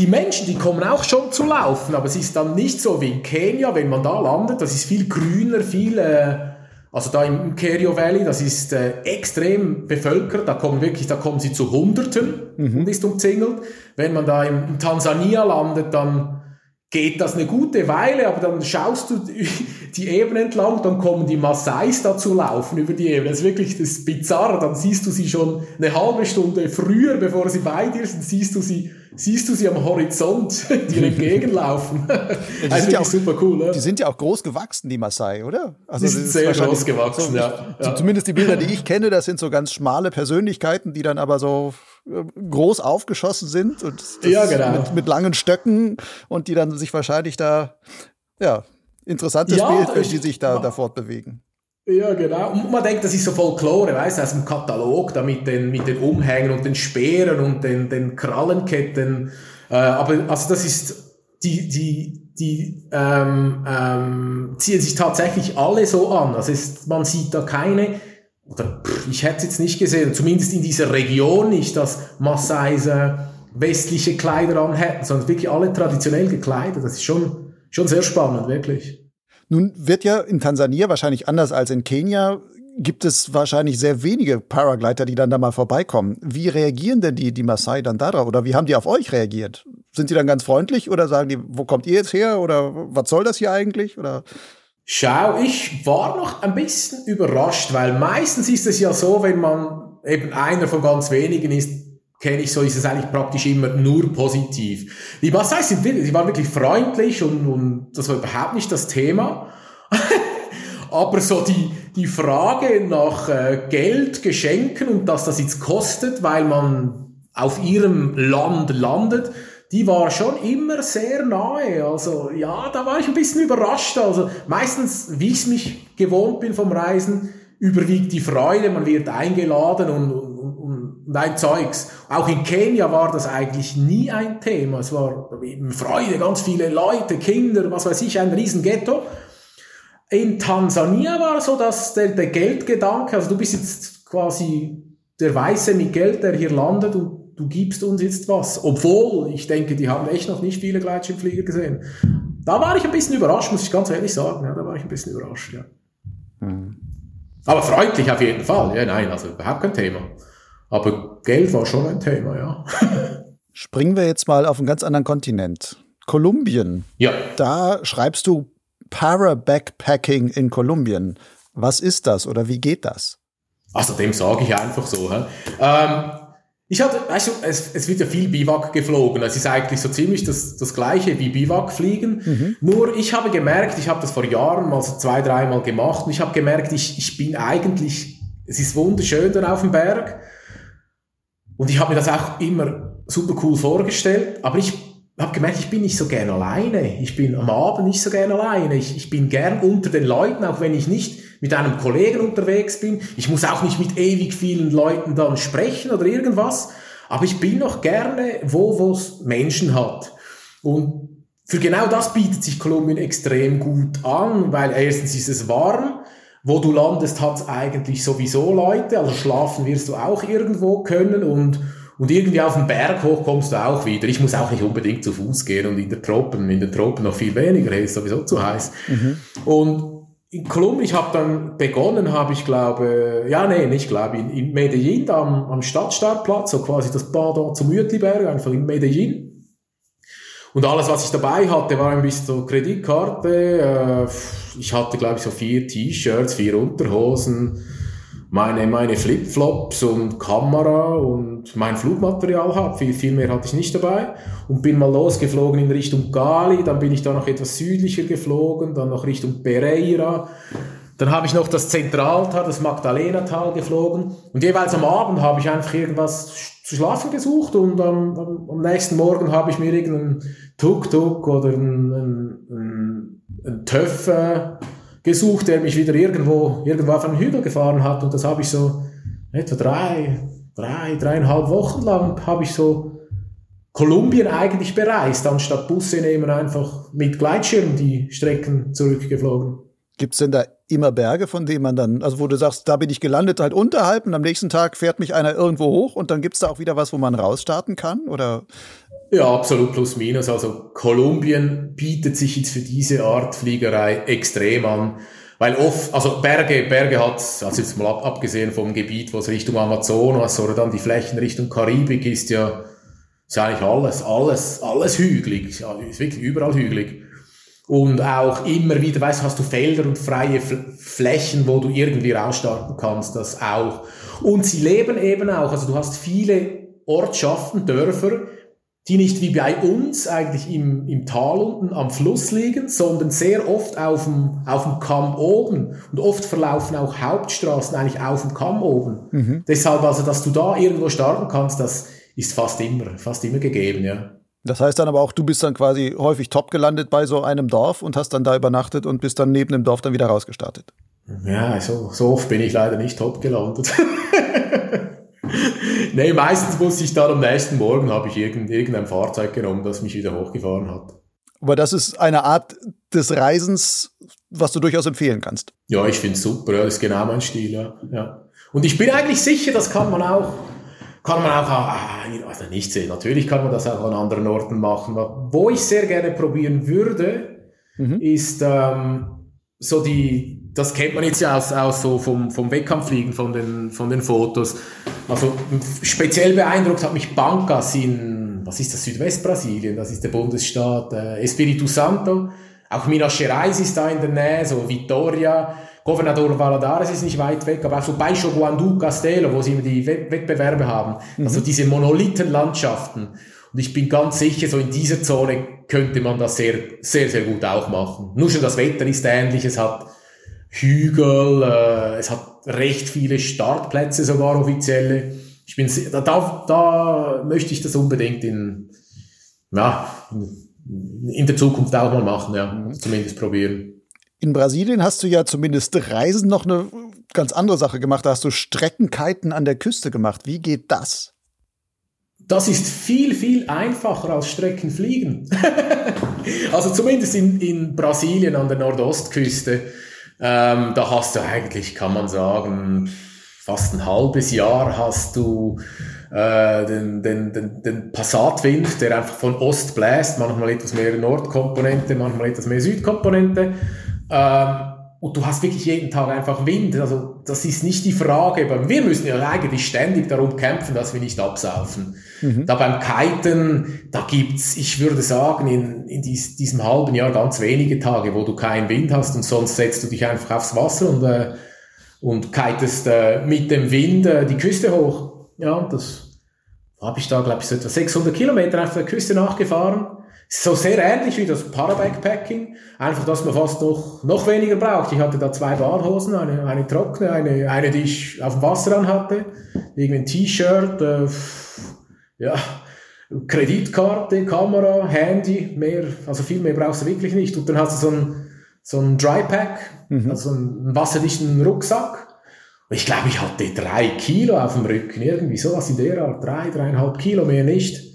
die Menschen, die kommen auch schon zu laufen, aber es ist dann nicht so wie in Kenia, wenn man da landet, das ist viel grüner, viel, äh, also da im Kerio Valley, das ist äh, extrem bevölkert, da kommen wirklich, da kommen sie zu Hunderten mhm. und ist umzingelt. Wenn man da in, in Tansania landet, dann geht das eine gute Weile, aber dann schaust du die Ebene entlang, dann kommen die Maasais dazu laufen über die Ebene. Das ist wirklich das ist bizarr. Dann siehst du sie schon eine halbe Stunde früher, bevor sie bei dir sind, siehst du sie, siehst du sie am Horizont dir entgegenlaufen. Ja, die also sind ja auch super cool. Ne? Die sind ja auch groß gewachsen, die Maasai, oder? Also die sind sehr groß gewachsen, so, ja. So, zumindest die Bilder, die ich kenne, das sind so ganz schmale Persönlichkeiten, die dann aber so groß aufgeschossen sind und ja, genau. mit, mit, langen Stöcken und die dann sich wahrscheinlich da, ja, interessantes ja, Bild, wenn die sich da, da fortbewegen. Ja, genau. Und man denkt, das ist so Folklore, weißt du, aus dem Katalog, da mit den, mit den Umhängen und den Speeren und den, den Krallenketten. Äh, aber also das ist, die, die, die ähm, ähm, ziehen sich tatsächlich alle so an. Also es, man sieht da keine oder ich hätte es jetzt nicht gesehen, zumindest in dieser Region nicht, dass Maasais äh, westliche Kleider anhätten, sondern wirklich alle traditionell gekleidet. Das ist schon, schon sehr spannend, wirklich. Nun wird ja in Tansania wahrscheinlich anders als in Kenia gibt es wahrscheinlich sehr wenige Paragleiter, die dann da mal vorbeikommen. Wie reagieren denn die, die Maasai dann darauf? Oder wie haben die auf euch reagiert? Sind die dann ganz freundlich oder sagen die, wo kommt ihr jetzt her? Oder was soll das hier eigentlich? Oder Schau, ich war noch ein bisschen überrascht, weil meistens ist es ja so, wenn man eben einer von ganz wenigen ist, kenne ich so, ist es eigentlich praktisch immer nur positiv. Die Maasai sind wirklich, sie waren wirklich freundlich und, und das war überhaupt nicht das Thema. Aber so die, die Frage nach äh, Geld, Geschenken und dass das jetzt kostet, weil man auf ihrem Land landet, die war schon immer sehr nahe. Also ja, da war ich ein bisschen überrascht. Also meistens, wie ich mich gewohnt bin vom Reisen, überwiegt die Freude, man wird eingeladen und, und, und, und ein Zeugs. Auch in Kenia war das eigentlich nie ein Thema. Es war Freude, ganz viele Leute, Kinder, was weiß ich, ein riesen Ghetto. In Tansania war so, dass der, der Geldgedanke, also du bist jetzt quasi der Weiße mit Geld, der hier landet und du gibst uns jetzt was. Obwohl, ich denke, die haben echt noch nicht viele Gleitschirmflieger gesehen. Da war ich ein bisschen überrascht, muss ich ganz ehrlich sagen. Ja, da war ich ein bisschen überrascht, ja. Mhm. Aber freundlich auf jeden Fall. Ja, nein, also überhaupt kein Thema. Aber Geld war schon ein Thema, ja. Springen wir jetzt mal auf einen ganz anderen Kontinent. Kolumbien. Ja. Da schreibst du Para-Backpacking in Kolumbien. Was ist das oder wie geht das? Also dem sage ich einfach so. Ähm, ich hatte, weißt du, es, es wird ja viel Biwak geflogen. Es ist eigentlich so ziemlich das, das gleiche wie Biwak fliegen. Mhm. Nur ich habe gemerkt, ich habe das vor Jahren mal so zwei, dreimal gemacht und ich habe gemerkt, ich, ich bin eigentlich, es ist wunderschön da auf dem Berg. Und ich habe mir das auch immer super cool vorgestellt, aber ich habe gemerkt, ich bin nicht so gern alleine. Ich bin am Abend nicht so gern alleine. Ich, ich bin gern unter den Leuten, auch wenn ich nicht mit einem Kollegen unterwegs bin. Ich muss auch nicht mit ewig vielen Leuten dann sprechen oder irgendwas. Aber ich bin noch gerne wo, wo es Menschen hat. Und für genau das bietet sich Kolumbien extrem gut an, weil erstens ist es warm. Wo du landest, hat es eigentlich sowieso Leute. Also schlafen wirst du auch irgendwo können und und irgendwie auf den Berg hoch kommst du auch wieder. Ich muss auch nicht unbedingt zu Fuß gehen und in der Tropen, in den Tropen noch viel weniger, ist sowieso zu heiß. Mhm. Und in Kolumbien, ich habe dann begonnen, habe ich glaube, ja nee, nicht glaube, in, in Medellin, am, am Stadtstartplatz, so quasi das Pardon zum Uetliberg, einfach in Medellin. Und alles, was ich dabei hatte, war ein bisschen so Kreditkarte. Äh, ich hatte, glaube ich, so vier T-Shirts, vier Unterhosen, meine, meine Flipflops und Kamera und mein Flugmaterial habe. Viel, viel mehr hatte ich nicht dabei. Und bin mal losgeflogen in Richtung Gali, dann bin ich da noch etwas südlicher geflogen, dann noch Richtung Pereira. Dann habe ich noch das Zentraltal, das Magdalena-Tal geflogen. Und jeweils am Abend habe ich einfach irgendwas zu schlafen gesucht und am, am, nächsten Morgen habe ich mir irgendeinen Tuk-Tuk oder einen, einen, einen Töpfer gesucht, der mich wieder irgendwo, irgendwo auf einen Hügel gefahren hat. Und das habe ich so etwa drei, drei, dreieinhalb Wochen lang habe ich so Kolumbien eigentlich bereist, anstatt Busse nehmen, einfach mit Gleitschirm die Strecken zurückgeflogen. Gibt es denn da immer Berge, von denen man dann, also wo du sagst, da bin ich gelandet halt unterhalb und am nächsten Tag fährt mich einer irgendwo hoch und dann gibt es da auch wieder was, wo man rausstarten kann? Oder? Ja, absolut plus minus. Also Kolumbien bietet sich jetzt für diese Art Fliegerei extrem an. Weil oft, also Berge, Berge hat, also jetzt mal ab, abgesehen vom Gebiet, wo es Richtung Amazonas oder dann die Flächen Richtung Karibik ist ja, ist eigentlich alles, alles, alles hügelig. Ist wirklich überall hügelig. Und auch immer wieder, weißt du, hast du Felder und freie Flächen, wo du irgendwie rausstarten kannst, das auch. Und sie leben eben auch, also du hast viele Ortschaften, Dörfer, die nicht wie bei uns eigentlich im, im Tal unten am Fluss liegen, sondern sehr oft auf dem, auf dem Kamm oben. Und oft verlaufen auch Hauptstraßen eigentlich auf dem Kamm oben. Mhm. Deshalb also, dass du da irgendwo starten kannst, das ist fast immer, fast immer gegeben, ja. Das heißt dann aber auch, du bist dann quasi häufig top gelandet bei so einem Dorf und hast dann da übernachtet und bist dann neben dem Dorf dann wieder rausgestartet. Ja, so, so oft bin ich leider nicht top gelandet. nee, meistens muss ich dann am nächsten Morgen habe ich irgendein Fahrzeug genommen, das mich wieder hochgefahren hat. Aber das ist eine Art des Reisens, was du durchaus empfehlen kannst. Ja, ich finde es super, das ist genau mein Stil, ja. ja. Und ich bin eigentlich sicher, das kann man auch, kann man auch, ah, also nicht sehen, natürlich kann man das auch an anderen Orten machen. Wo ich sehr gerne probieren würde, mhm. ist ähm, so die, das kennt man jetzt ja aus, aus so vom, vom Wettkampffliegen, von den, von den Fotos. Also speziell beeindruckt hat mich Bancas in, was ist das, Südwestbrasilien, das ist der Bundesstaat äh, Espírito Santo. Auch Minas Gerais ist da in der Nähe, so Vitoria. Governador Valadares ist nicht weit weg, aber auch so Baixo Guandu, Castelo, wo sie immer die Wettbewerbe haben. Mhm. Also diese Monolithenlandschaften. Und ich bin ganz sicher, so in dieser Zone könnte man das sehr, sehr, sehr gut auch machen. Nur schon das Wetter ist ähnlich, es hat Hügel, äh, es hat recht viele Startplätze, sogar offizielle. Ich bin, da, da, da möchte ich das unbedingt in, ja, in der Zukunft auch mal machen, ja, mhm. zumindest probieren. In Brasilien hast du ja zumindest Reisen noch eine ganz andere Sache gemacht. Da hast du Streckenkiten an der Küste gemacht. Wie geht das? Das ist viel, viel einfacher als Streckenfliegen. also zumindest in, in Brasilien an der Nordostküste ähm, da hast du eigentlich, kann man sagen, fast ein halbes Jahr hast du äh, den, den, den, den Passatwind, der einfach von Ost bläst, manchmal etwas mehr Nordkomponente, manchmal etwas mehr Südkomponente. Ähm, und du hast wirklich jeden Tag einfach Wind. Also das ist nicht die Frage. Wir müssen ja eigentlich ständig darum kämpfen, dass wir nicht absaufen. Mhm. Da beim Kiten, da gibt's, ich würde sagen, in, in dies, diesem halben Jahr ganz wenige Tage, wo du keinen Wind hast und sonst setzt du dich einfach aufs Wasser und, äh, und kitest äh, mit dem Wind äh, die Küste hoch. Ja, das habe ich da, glaube ich, so etwa 600 Kilometer auf der Küste nachgefahren so sehr ähnlich wie das Parabackpacking, einfach, dass man fast noch, noch weniger braucht. Ich hatte da zwei Badhosen, eine, eine trockene, eine, eine, die ich auf dem Wasser anhatte, irgendwie ein T-Shirt, äh, ja, Kreditkarte, Kamera, Handy, mehr, also viel mehr brauchst du wirklich nicht. Und dann hast du so ein, so ein Drypack, mhm. also einen wasserdichten Rucksack. Und ich glaube, ich hatte drei Kilo auf dem Rücken, irgendwie sowas in der Art, drei, dreieinhalb Kilo, mehr nicht.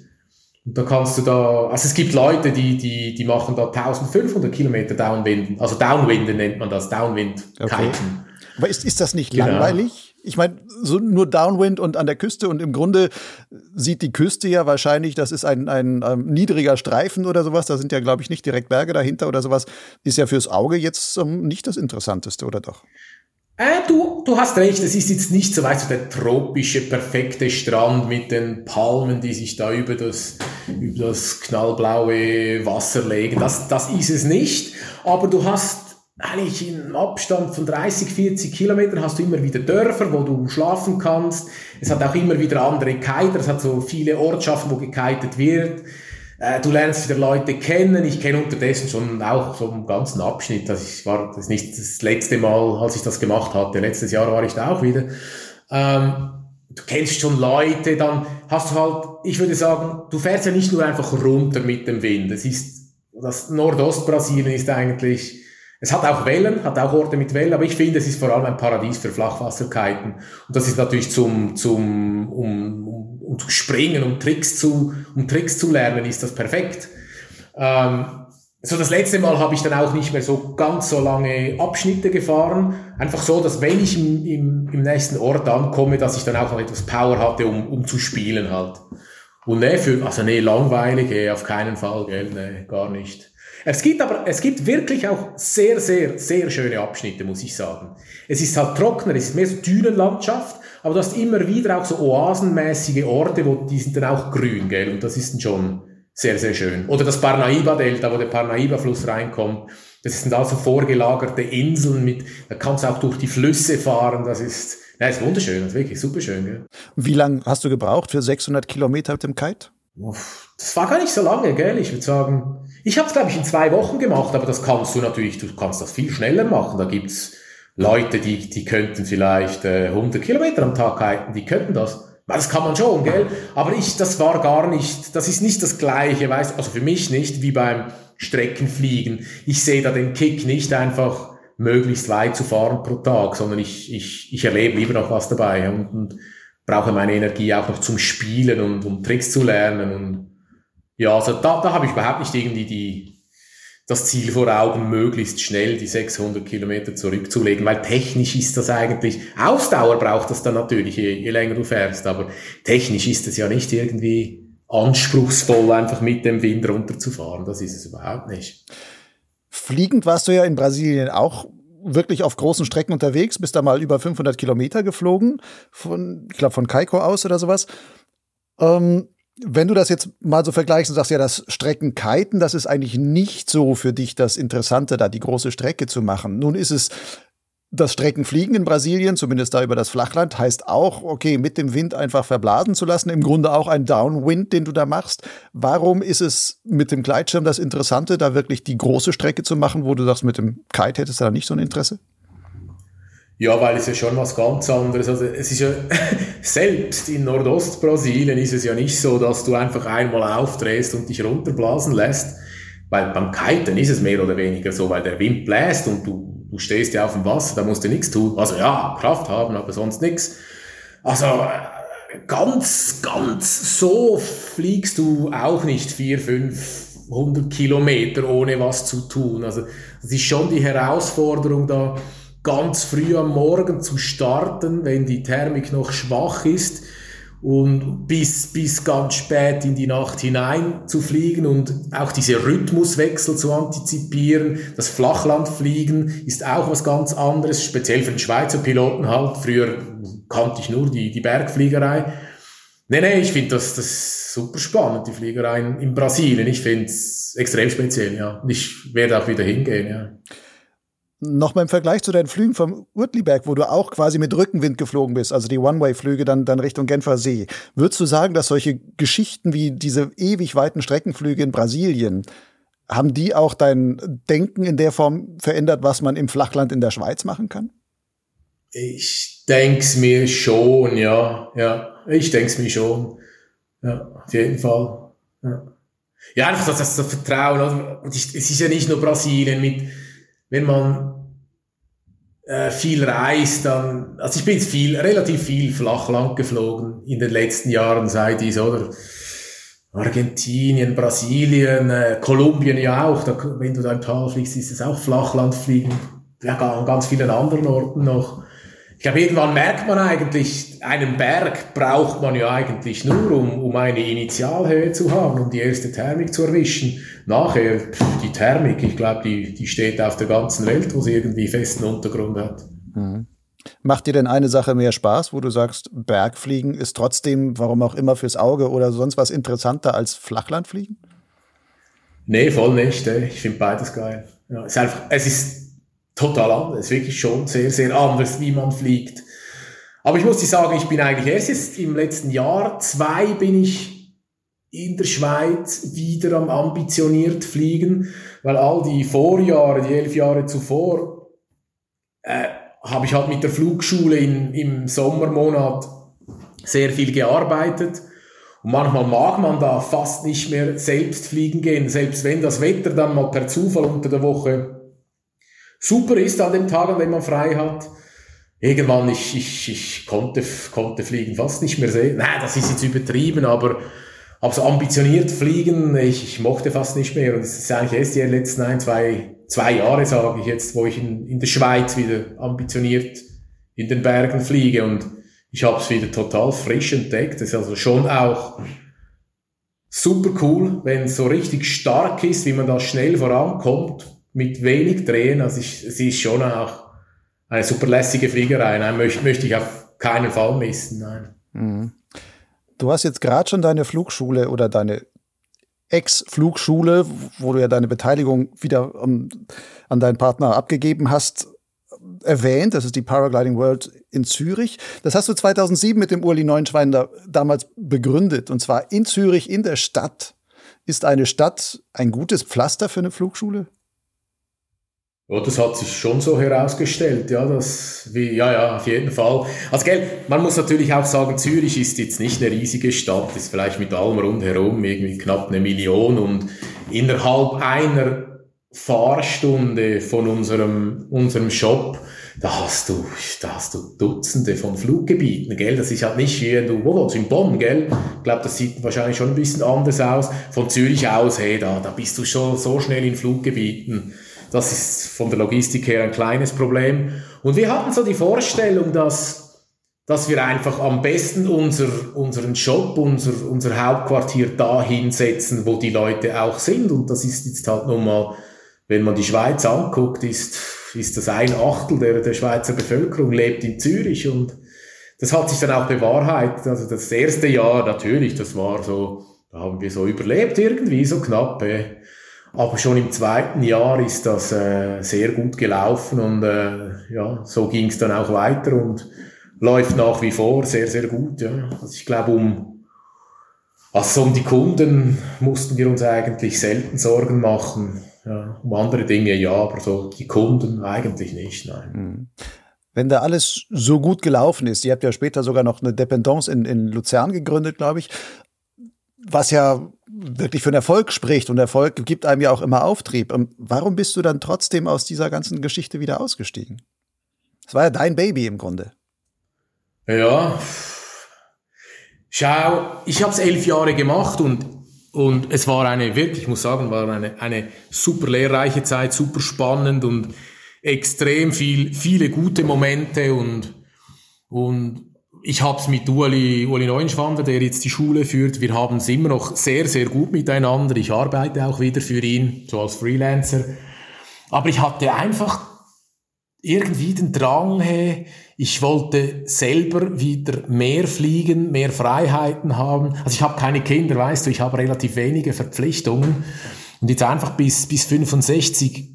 Und da kannst du da, also es gibt Leute, die, die, die machen da 1500 Kilometer Downwind, also Downwinden nennt man das, Downwind okay. Aber ist, ist das nicht genau. langweilig? Ich meine, so nur Downwind und an der Küste und im Grunde sieht die Küste ja wahrscheinlich, das ist ein, ein, ein niedriger Streifen oder sowas, da sind ja, glaube ich, nicht direkt Berge dahinter oder sowas, ist ja fürs Auge jetzt um, ähm, nicht das Interessanteste, oder doch? Äh, du, du hast recht, es ist jetzt nicht so weit so der tropische, perfekte Strand mit den Palmen, die sich da über das, über das knallblaue Wasser legen. Das, das ist es nicht. Aber du hast eigentlich im Abstand von 30, 40 Kilometern hast du immer wieder Dörfer, wo du schlafen kannst. Es hat auch immer wieder andere Kiter. Es hat so viele Ortschaften, wo gekitet wird. Äh, du lernst wieder Leute kennen. Ich kenne unterdessen schon auch so einen ganzen Abschnitt. Also ich war das ist nicht das letzte Mal, als ich das gemacht hatte. Letztes Jahr war ich da auch wieder. Ähm, du kennst schon Leute, dann hast du halt, ich würde sagen, du fährst ja nicht nur einfach runter mit dem Wind. Es ist, das Nordostbrasilien ist eigentlich es hat auch Wellen, hat auch Orte mit Wellen, aber ich finde, es ist vor allem ein Paradies für Flachwasserkiten. Und das ist natürlich zum, zum, um, um, um zu springen, um Tricks zu, um Tricks zu lernen, ist das perfekt. Ähm, so das letzte Mal habe ich dann auch nicht mehr so ganz so lange Abschnitte gefahren. Einfach so, dass wenn ich im, im, im nächsten Ort ankomme, dass ich dann auch noch etwas Power hatte, um, um zu spielen halt. Und ne, für, also ne, langweilig, eh, auf keinen Fall, gell, ne, gar nicht. Es gibt aber, es gibt wirklich auch sehr, sehr, sehr schöne Abschnitte, muss ich sagen. Es ist halt trockener, es ist mehr so Dünenlandschaft, aber du hast immer wieder auch so oasenmäßige Orte, wo die sind dann auch grün, gell, und das ist dann schon sehr, sehr schön. Oder das Parnaíba-Delta, wo der Parnaíba-Fluss reinkommt. Das sind also vorgelagerte Inseln mit, da kannst du auch durch die Flüsse fahren, das ist, ja, ist wunderschön, das ist wirklich super schön, gell. Wie lange hast du gebraucht für 600 Kilometer mit dem Kite? Das war gar nicht so lange, gell? Ich würde sagen, ich habe es, glaube ich, in zwei Wochen gemacht, aber das kannst du natürlich, du kannst das viel schneller machen. Da gibt's Leute, die, die könnten vielleicht äh, 100 Kilometer am Tag halten, die könnten das. Das kann man schon, gell? Aber ich, das war gar nicht, das ist nicht das Gleiche, weißt also für mich nicht, wie beim Streckenfliegen. Ich sehe da den Kick nicht einfach möglichst weit zu fahren pro Tag, sondern ich, ich, ich erlebe lieber noch was dabei und, und brauche meine Energie auch noch zum Spielen und um Tricks zu lernen und ja, also da, da habe ich überhaupt nicht irgendwie die, das Ziel vor Augen, möglichst schnell die 600 Kilometer zurückzulegen, weil technisch ist das eigentlich, Ausdauer braucht das dann natürlich, je, je länger du fährst, aber technisch ist es ja nicht irgendwie anspruchsvoll, einfach mit dem Wind runterzufahren. Das ist es überhaupt nicht. Fliegend warst du ja in Brasilien auch wirklich auf großen Strecken unterwegs, bist da mal über 500 Kilometer geflogen, von, ich glaube von Kaiko aus oder sowas. Ähm, wenn du das jetzt mal so vergleichst und sagst, ja, das Streckenkiten, das ist eigentlich nicht so für dich das Interessante, da die große Strecke zu machen. Nun ist es das Streckenfliegen in Brasilien, zumindest da über das Flachland, heißt auch, okay, mit dem Wind einfach verblasen zu lassen. Im Grunde auch ein Downwind, den du da machst. Warum ist es mit dem Gleitschirm das Interessante, da wirklich die große Strecke zu machen, wo du sagst, mit dem Kite hättest du da nicht so ein Interesse? Ja, weil es ja schon was ganz anderes. Also es ist ja selbst in Nordostbrasilien ist es ja nicht so, dass du einfach einmal aufdrehst und dich runterblasen lässt. Weil beim Kiten ist es mehr oder weniger so, weil der Wind bläst und du, du stehst ja auf dem Wasser, da musst du nichts tun. Also ja, Kraft haben, aber sonst nichts. Also ganz, ganz so fliegst du auch nicht vier, fünf, hundert Kilometer ohne was zu tun. Also das ist schon die Herausforderung da ganz früh am Morgen zu starten, wenn die Thermik noch schwach ist und bis, bis ganz spät in die Nacht hinein zu fliegen und auch diese Rhythmuswechsel zu antizipieren. Das Flachlandfliegen ist auch was ganz anderes, speziell für den Schweizer Piloten halt. Früher kannte ich nur die, die Bergfliegerei. Nee, nee, ich finde das, das super spannend, die Fliegerei in, Brasilien. Ich finde es extrem speziell, ja. Und ich werde auch wieder hingehen, ja. Nochmal im Vergleich zu deinen Flügen vom Urtliberg, wo du auch quasi mit Rückenwind geflogen bist, also die One-Way-Flüge dann, dann Richtung Genfer See. Würdest du sagen, dass solche Geschichten wie diese ewig weiten Streckenflüge in Brasilien, haben die auch dein Denken in der Form verändert, was man im Flachland in der Schweiz machen kann? Ich denk's mir schon, ja. Ja, ich denk's mir schon. Ja, auf jeden Fall. Ja, ja einfach das, das Vertrauen. Es ist ja nicht nur Brasilien mit wenn man äh, viel reist, dann, also ich bin jetzt viel, relativ viel Flachland geflogen in den letzten Jahren, seit ich, oder? Argentinien, Brasilien, äh, Kolumbien ja auch, da, wenn du da im Tal fliegst, ist es auch Flachlandfliegen, ja, an ganz vielen anderen Orten noch. Ich glaube, irgendwann merkt man eigentlich, einen Berg braucht man ja eigentlich nur, um, um eine Initialhöhe zu haben, um die erste Thermik zu erwischen. Nachher, die Thermik, ich glaube, die, die steht auf der ganzen Welt, wo sie irgendwie festen Untergrund hat. Mhm. Macht dir denn eine Sache mehr Spaß, wo du sagst, Bergfliegen ist trotzdem, warum auch immer, fürs Auge oder sonst was interessanter als Flachlandfliegen? Nee, voll nicht. Ey. Ich finde beides geil. Ja, es, ist einfach, es ist total anders, wirklich schon sehr, sehr anders, wie man fliegt. Aber ich muss dir sagen, ich bin eigentlich erst jetzt im letzten Jahr, zwei bin ich in der Schweiz wieder am ambitioniert fliegen, weil all die Vorjahre, die elf Jahre zuvor, äh, habe ich halt mit der Flugschule in, im Sommermonat sehr viel gearbeitet. Und manchmal mag man da fast nicht mehr selbst fliegen gehen, selbst wenn das Wetter dann mal per Zufall unter der Woche super ist an dem Tag, an dem man frei hat. Irgendwann, ich, ich, ich konnte, konnte fliegen fast nicht mehr sehen. Nein, das ist jetzt übertrieben, aber, aber so ambitioniert fliegen, ich, ich mochte fast nicht mehr. Und es ist eigentlich erst die letzten ein, zwei, zwei Jahre, sage ich jetzt, wo ich in, in der Schweiz wieder ambitioniert in den Bergen fliege. Und ich habe es wieder total frisch entdeckt. Das ist also schon auch super cool, wenn es so richtig stark ist, wie man da schnell vorankommt, mit wenig Drehen. Also ich, es ist schon auch eine super lässige Fliegerei. Nein, möchte, möchte ich auf keinen Fall missen. Nein. Mhm. Du hast jetzt gerade schon deine Flugschule oder deine Ex-Flugschule, wo du ja deine Beteiligung wieder um, an deinen Partner abgegeben hast, erwähnt. Das ist die Paragliding World in Zürich. Das hast du 2007 mit dem Uli Neuenschwein da, damals begründet. Und zwar in Zürich, in der Stadt. Ist eine Stadt ein gutes Pflaster für eine Flugschule? Ja, das hat sich schon so herausgestellt, ja, das, wie, ja, ja, auf jeden Fall. Also, gell, man muss natürlich auch sagen, Zürich ist jetzt nicht eine riesige Stadt, ist vielleicht mit allem rundherum irgendwie knapp eine Million und innerhalb einer Fahrstunde von unserem, unserem Shop, da hast du, da hast du Dutzende von Fluggebieten, gell? Das ist halt nicht wie du, wo wohnst, in Bonn, gell? Ich glaube, das sieht wahrscheinlich schon ein bisschen anders aus. Von Zürich aus, hey, da, da bist du schon so schnell in Fluggebieten. Das ist von der Logistik her ein kleines Problem. Und wir hatten so die Vorstellung, dass, dass wir einfach am besten unser, unseren Shop, unser, unser Hauptquartier da hinsetzen, wo die Leute auch sind. Und das ist jetzt halt nun mal wenn man die Schweiz anguckt, ist, ist das ein Achtel der, der Schweizer Bevölkerung lebt in Zürich und das hat sich dann auch bewahrheitet. Also das erste Jahr natürlich, das war so, da haben wir so überlebt irgendwie, so knapp. Äh. Aber schon im zweiten Jahr ist das äh, sehr gut gelaufen und äh, ja, so ging es dann auch weiter und läuft nach wie vor sehr, sehr gut. Ja. Also ich glaube, um, also um die Kunden mussten wir uns eigentlich selten Sorgen machen. Ja, um andere Dinge ja, aber so die Kunden eigentlich nicht, nein. Mhm. Wenn da alles so gut gelaufen ist, ihr habt ja später sogar noch eine Dependance in, in Luzern gegründet, glaube ich, was ja wirklich für einen Erfolg spricht und Erfolg gibt einem ja auch immer Auftrieb. Und warum bist du dann trotzdem aus dieser ganzen Geschichte wieder ausgestiegen? Das war ja dein Baby im Grunde. Ja, schau, ich habe es elf Jahre gemacht und und es war eine, wirklich, ich muss sagen, war eine, eine super lehrreiche Zeit, super spannend und extrem viel, viele gute Momente und, und ich habe es mit Uli, Uli Neuenschwander, der jetzt die Schule führt, wir haben es immer noch sehr, sehr gut miteinander. Ich arbeite auch wieder für ihn, so als Freelancer. Aber ich hatte einfach irgendwie den Drang, hey, ich wollte selber wieder mehr fliegen, mehr Freiheiten haben. Also ich habe keine Kinder, weißt du, ich habe relativ wenige Verpflichtungen. Und jetzt einfach bis, bis 65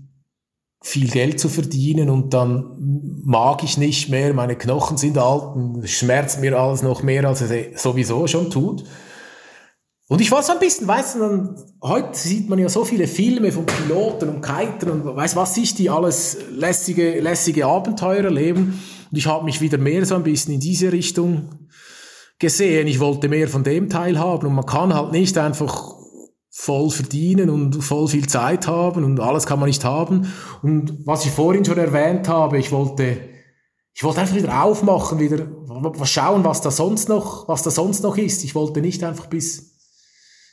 viel Geld zu verdienen und dann mag ich nicht mehr, meine Knochen sind alt, schmerzt mir alles noch mehr, als es sowieso schon tut. Und ich war so ein bisschen, weißt du, dann, heute sieht man ja so viele Filme von Piloten und Kitern und weiß was ich, die alles lässige, lässige Abenteuer erleben. Und ich habe mich wieder mehr so ein bisschen in diese Richtung gesehen. Ich wollte mehr von dem teilhaben und man kann halt nicht einfach voll verdienen und voll viel Zeit haben und alles kann man nicht haben. Und was ich vorhin schon erwähnt habe, ich wollte, ich wollte einfach wieder aufmachen, wieder schauen, was da sonst noch, was da sonst noch ist. Ich wollte nicht einfach bis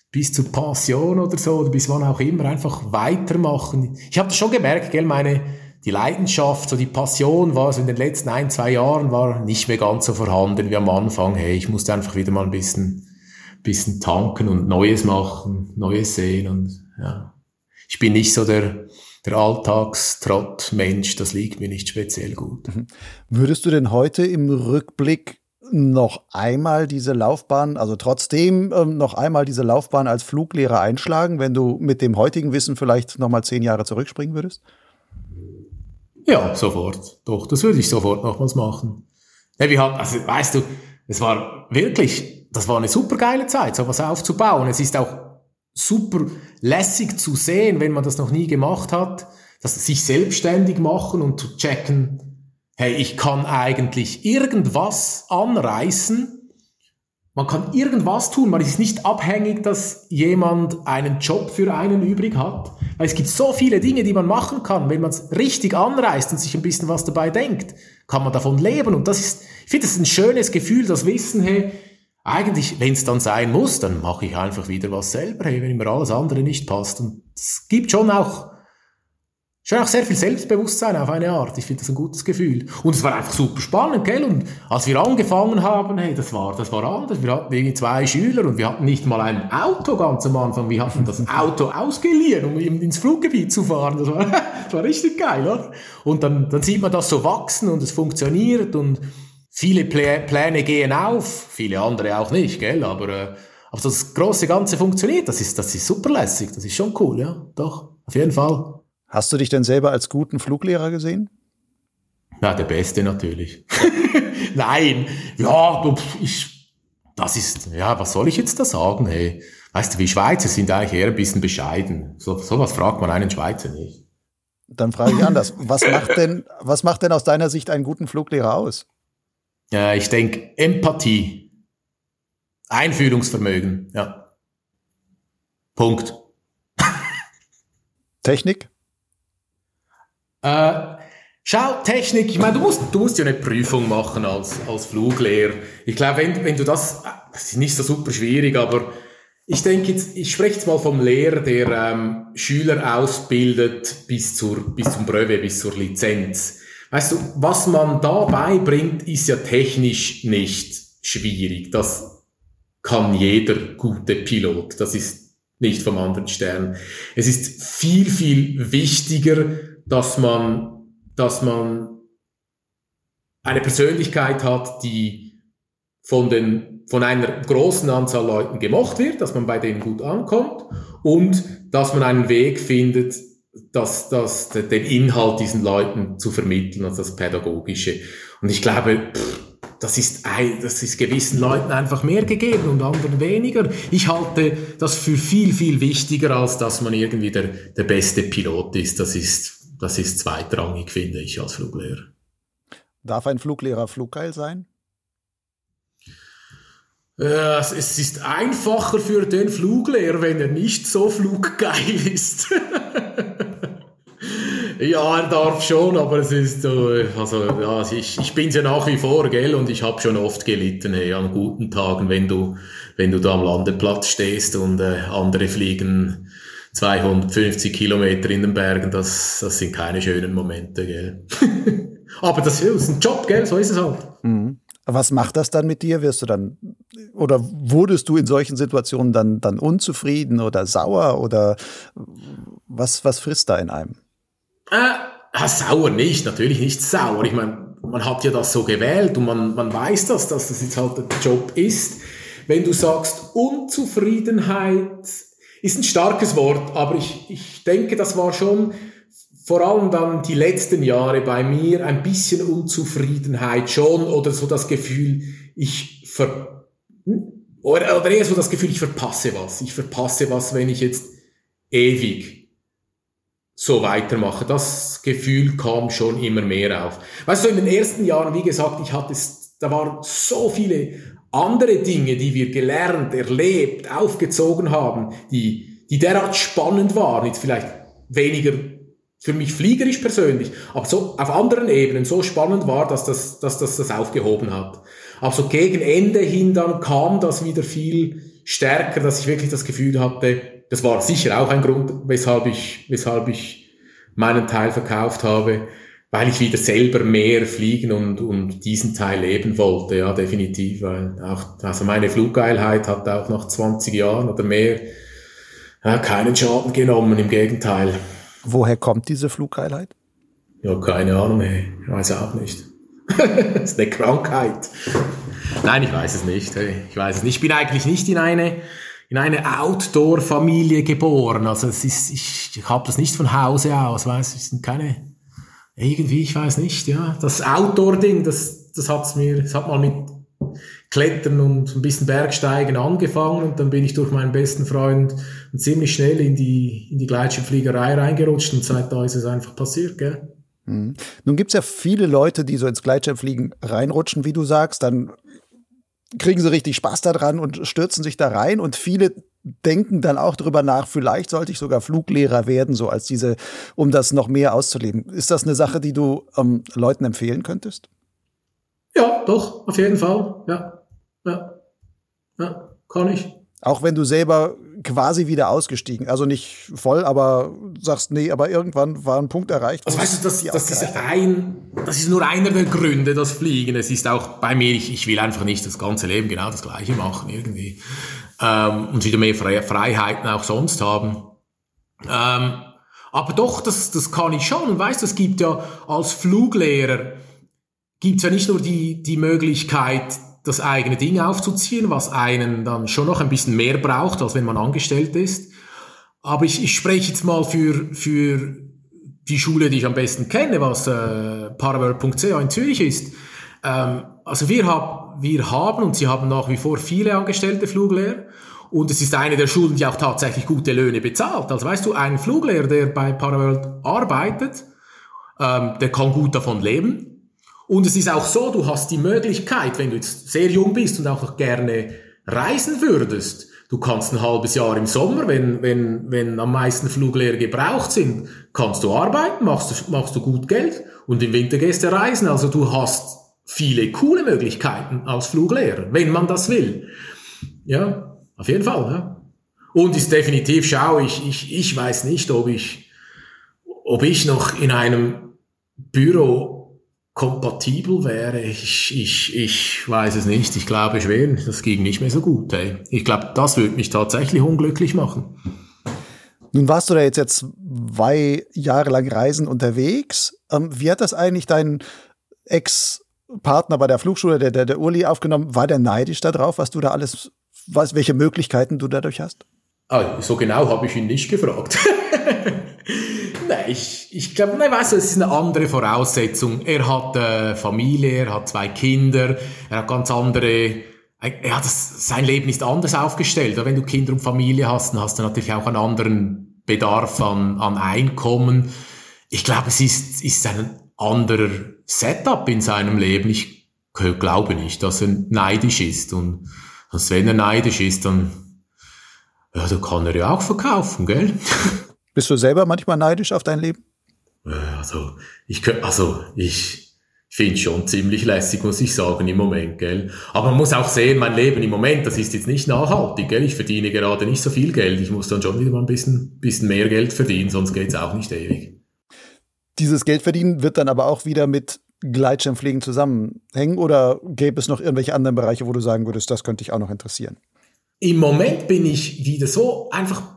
bis zur Passion oder so, oder bis wann auch immer, einfach weitermachen. Ich habe das schon gemerkt, gell, meine, die Leidenschaft, so die Passion war so in den letzten ein, zwei Jahren war nicht mehr ganz so vorhanden wie am Anfang. Hey, ich musste einfach wieder mal ein bisschen, bisschen tanken und Neues machen, Neues sehen und, ja. Ich bin nicht so der, der Alltagstrott-Mensch, das liegt mir nicht speziell gut. Mhm. Würdest du denn heute im Rückblick noch einmal diese Laufbahn, also trotzdem ähm, noch einmal diese Laufbahn als Fluglehrer einschlagen, wenn du mit dem heutigen Wissen vielleicht noch mal zehn Jahre zurückspringen würdest? Ja, sofort. Doch, das würde ich sofort nochmals machen. Ja, wir hatten, also weißt du, es war wirklich, das war eine super geile Zeit, sowas aufzubauen. Es ist auch super lässig zu sehen, wenn man das noch nie gemacht hat, dass sich selbstständig machen und zu checken, hey, ich kann eigentlich irgendwas anreißen, man kann irgendwas tun, man ist nicht abhängig, dass jemand einen Job für einen übrig hat, weil es gibt so viele Dinge, die man machen kann, wenn man es richtig anreißt und sich ein bisschen was dabei denkt, kann man davon leben. Und das ist, ich finde das ein schönes Gefühl, das Wissen, hey, eigentlich, wenn es dann sein muss, dann mache ich einfach wieder was selber, hey, wenn mir alles andere nicht passt. Und es gibt schon auch, schon auch sehr viel Selbstbewusstsein auf eine Art. Ich finde das ein gutes Gefühl. Und es war einfach super spannend, gell? Und als wir angefangen haben, hey, das war, das war anders. Wir hatten irgendwie zwei Schüler und wir hatten nicht mal ein Auto ganz am Anfang. Wir hatten das Auto ausgeliehen, um ins Fluggebiet zu fahren. Das war, das war richtig geil, oder? Und dann, dann sieht man das so wachsen und es funktioniert und Viele Pläne gehen auf, viele andere auch nicht, gell? Aber, äh, aber das große Ganze funktioniert. Das ist, das ist super lässig. Das ist schon cool, ja. Doch, auf jeden Fall. Hast du dich denn selber als guten Fluglehrer gesehen? Na, der Beste natürlich. Nein, ja, du, ich, das ist, ja, was soll ich jetzt da sagen, hey? Weißt du, wir Schweizer sind eigentlich eher ein bisschen bescheiden. So, sowas fragt man einen Schweizer nicht. Dann frage ich anders. Was macht denn, was macht denn aus deiner Sicht einen guten Fluglehrer aus? Ja, ich denke Empathie, Einfühlungsvermögen, ja. Punkt. Technik? Äh, schau, Technik, ich meine, du musst, du musst ja eine Prüfung machen als, als Fluglehrer. Ich glaube, wenn, wenn du das, das ist nicht so super schwierig, aber ich denke jetzt, ich spreche jetzt mal vom Lehrer, der ähm, Schüler ausbildet bis, zur, bis zum Brevet, bis zur Lizenz. Weißt du, was man da beibringt, ist ja technisch nicht schwierig. Das kann jeder gute Pilot. Das ist nicht vom anderen Stern. Es ist viel, viel wichtiger, dass man, dass man eine Persönlichkeit hat, die von den, von einer großen Anzahl Leuten gemocht wird, dass man bei denen gut ankommt und dass man einen Weg findet, das, das, den Inhalt diesen Leuten zu vermitteln, also das Pädagogische. Und ich glaube, pff, das ist, das ist gewissen Leuten einfach mehr gegeben und anderen weniger. Ich halte das für viel, viel wichtiger, als dass man irgendwie der, der beste Pilot ist. Das ist, das ist zweitrangig, finde ich, als Fluglehrer. Darf ein Fluglehrer fluggeil sein? es ist einfacher für den Fluglehrer, wenn er nicht so fluggeil ist. Ja, er darf schon, aber es ist so, also ja, ich, ich bin's ja nach wie vor, gell, und ich habe schon oft gelitten, hey, an guten Tagen, wenn du, wenn du da am Landeplatz stehst und äh, andere fliegen 250 Kilometer in den Bergen, das, das sind keine schönen Momente, gell. aber das ist ein Job, gell, so ist es halt. Mhm. Was macht das dann mit dir? Wirst du dann oder wurdest du in solchen Situationen dann, dann unzufrieden oder sauer oder was, was frisst da in einem? Äh, sauer nicht, natürlich nicht sauer. Ich meine, man hat ja das so gewählt und man, man weiß das, dass das jetzt halt der Job ist. Wenn du sagst, Unzufriedenheit ist ein starkes Wort, aber ich, ich denke, das war schon vor allem dann die letzten Jahre bei mir ein bisschen Unzufriedenheit schon oder so das Gefühl, ich ver oder, oder eher so das Gefühl, ich verpasse was. Ich verpasse was, wenn ich jetzt ewig so weitermache. Das Gefühl kam schon immer mehr auf. Weißt du, in den ersten Jahren, wie gesagt, ich hatte, da waren so viele andere Dinge, die wir gelernt, erlebt, aufgezogen haben, die, die derart spannend waren, jetzt vielleicht weniger für mich fliegerisch persönlich, aber so auf anderen Ebenen so spannend war, dass das, dass das das aufgehoben hat. Aber so gegen Ende hin dann kam das wieder viel stärker, dass ich wirklich das Gefühl hatte, das war sicher auch ein Grund, weshalb ich, weshalb ich meinen Teil verkauft habe, weil ich wieder selber mehr fliegen und, und diesen Teil leben wollte, ja, definitiv, weil auch, also meine Fluggeilheit hat auch nach 20 Jahren oder mehr ja, keinen Schaden genommen, im Gegenteil. Woher kommt diese Fluggeilheit? Ja, keine Ahnung, hey. ich weiß auch nicht. das ist eine Krankheit. Nein, ich weiß es nicht. Hey. Ich weiß es nicht. Ich bin eigentlich nicht in eine in eine Outdoor-Familie geboren. Also es ist, ich, ich habe das nicht von Hause aus, weißt du, es sind keine, irgendwie, ich weiß nicht, ja, das Outdoor-Ding, das, das hat's mir, das hat mal mit Klettern und ein bisschen Bergsteigen angefangen und dann bin ich durch meinen besten Freund ziemlich schnell in die, in die Gleitschirmfliegerei reingerutscht und seit da ist es einfach passiert, gell? Mhm. Nun gibt's ja viele Leute, die so ins Gleitschirmfliegen reinrutschen, wie du sagst, dann kriegen sie richtig Spaß daran und stürzen sich da rein und viele denken dann auch darüber nach, vielleicht sollte ich sogar Fluglehrer werden, so als diese, um das noch mehr auszuleben. Ist das eine Sache, die du ähm, Leuten empfehlen könntest? Ja, doch, auf jeden Fall. Ja, ja, ja, kann ich. Auch wenn du selber quasi wieder ausgestiegen, also nicht voll, aber sagst, nee, aber irgendwann war ein Punkt erreicht. Also weißt du, das, das ist ein, das ist nur einer der Gründe, das Fliegen. Es ist auch bei mir, ich, ich will einfach nicht das ganze Leben genau das Gleiche machen irgendwie ähm, und wieder mehr Freiheiten auch sonst haben. Ähm, aber doch, das, das kann ich schon. Und weißt du, es gibt ja als Fluglehrer, gibt es ja nicht nur die, die Möglichkeit, das eigene Ding aufzuziehen, was einen dann schon noch ein bisschen mehr braucht, als wenn man angestellt ist. Aber ich, ich spreche jetzt mal für, für die Schule, die ich am besten kenne, was äh, paraworld.ch in Zürich ist. Ähm, also wir, hab, wir haben und sie haben nach wie vor viele angestellte Fluglehrer. Und es ist eine der Schulen, die auch tatsächlich gute Löhne bezahlt. Also weißt du, ein Fluglehrer, der bei Paraworld arbeitet, ähm, der kann gut davon leben. Und es ist auch so, du hast die Möglichkeit, wenn du jetzt sehr jung bist und auch noch gerne reisen würdest, du kannst ein halbes Jahr im Sommer, wenn, wenn, wenn am meisten Fluglehrer gebraucht sind, kannst du arbeiten, machst du, machst du gut Geld und im Winter gehst du reisen. Also du hast viele coole Möglichkeiten als Fluglehrer, wenn man das will. Ja, auf jeden Fall. Ja. Und ist definitiv, schau, ich, ich, ich weiß nicht, ob ich, ob ich noch in einem Büro kompatibel wäre, ich, ich, ich weiß es nicht. Ich glaube schwer, das ging nicht mehr so gut. Ey. Ich glaube, das würde mich tatsächlich unglücklich machen. Nun warst du da jetzt, jetzt zwei Jahre lang reisen unterwegs. Ähm, wie hat das eigentlich dein Ex-Partner bei der Flugschule, der, der, der Uli, aufgenommen? War der neidisch darauf, was du da alles, was, welche Möglichkeiten du dadurch hast? Ah, so genau habe ich ihn nicht gefragt. Nein, ich, ich glaube, nein, weißt du, es ist eine andere Voraussetzung. Er hat äh, Familie, er hat zwei Kinder, er hat ganz andere, er hat das, sein Leben ist anders aufgestellt. Wenn du Kinder und Familie hast, dann hast du natürlich auch einen anderen Bedarf an, an Einkommen. Ich glaube, es ist, ist ein anderer Setup in seinem Leben. Ich glaube nicht, dass er neidisch ist. Und dass wenn er neidisch ist, dann, ja, dann kann er ja auch verkaufen, gell? Bist du selber manchmal neidisch auf dein Leben? Also, ich, also, ich finde schon ziemlich lässig, muss ich sagen, im Moment, gell. Aber man muss auch sehen, mein Leben im Moment, das ist jetzt nicht nachhaltig, gell. Ich verdiene gerade nicht so viel Geld. Ich muss dann schon wieder mal ein bisschen, bisschen mehr Geld verdienen, sonst geht's auch nicht ewig. Dieses Geld verdienen wird dann aber auch wieder mit Gleitschirmfliegen zusammenhängen oder gäbe es noch irgendwelche anderen Bereiche, wo du sagen würdest, das könnte dich auch noch interessieren? Im Moment bin ich wieder so einfach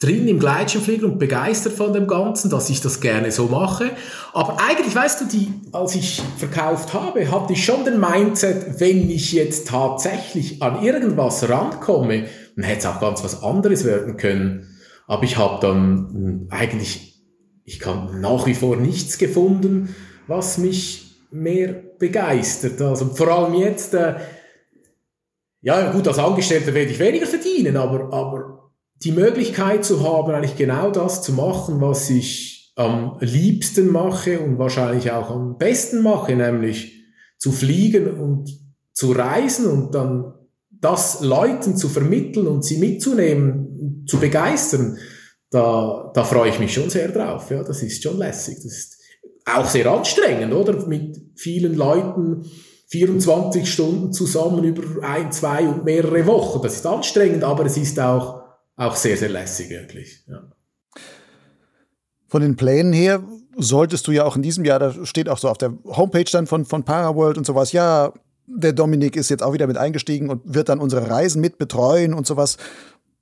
drin im Gleitschirmfliegen und begeistert von dem Ganzen, dass ich das gerne so mache. Aber eigentlich, weißt du, die, als ich verkauft habe, hatte ich schon den Mindset, wenn ich jetzt tatsächlich an irgendwas rankomme, dann hätte es auch ganz was anderes werden können. Aber ich habe dann hm, eigentlich, ich kann nach wie vor nichts gefunden, was mich mehr begeistert. Also vor allem jetzt, äh, ja gut, als Angestellter werde ich weniger verdienen, aber, aber die Möglichkeit zu haben, eigentlich genau das zu machen, was ich am liebsten mache und wahrscheinlich auch am besten mache, nämlich zu fliegen und zu reisen und dann das Leuten zu vermitteln und sie mitzunehmen, zu begeistern, da, da freue ich mich schon sehr drauf. Ja, das ist schon lässig. Das ist auch sehr anstrengend, oder? Mit vielen Leuten 24 Stunden zusammen über ein, zwei und mehrere Wochen. Das ist anstrengend, aber es ist auch auch sehr, sehr lässig wirklich. Ja. Von den Plänen her solltest du ja auch in diesem Jahr, da steht auch so auf der Homepage dann von, von Paraworld und sowas, ja, der Dominik ist jetzt auch wieder mit eingestiegen und wird dann unsere Reisen mit betreuen und sowas.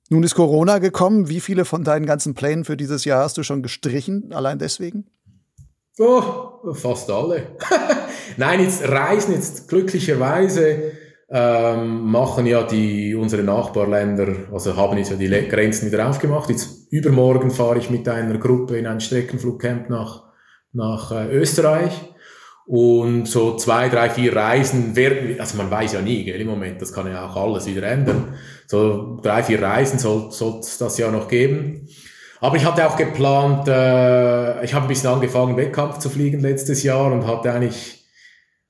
Nun ist Corona gekommen. Wie viele von deinen ganzen Plänen für dieses Jahr hast du schon gestrichen, allein deswegen? Oh, fast alle. Nein, jetzt reisen jetzt glücklicherweise ähm, machen ja die, unsere Nachbarländer, also haben jetzt ja die Grenzen wieder aufgemacht. Jetzt übermorgen fahre ich mit einer Gruppe in ein Streckenflugcamp nach, nach äh, Österreich. Und so zwei, drei, vier Reisen werden, also man weiß ja nie, gell, im Moment, das kann ja auch alles wieder ändern. So drei, vier Reisen soll es das ja noch geben. Aber ich hatte auch geplant, äh, ich habe ein bisschen angefangen, Wettkampf zu fliegen letztes Jahr und hatte eigentlich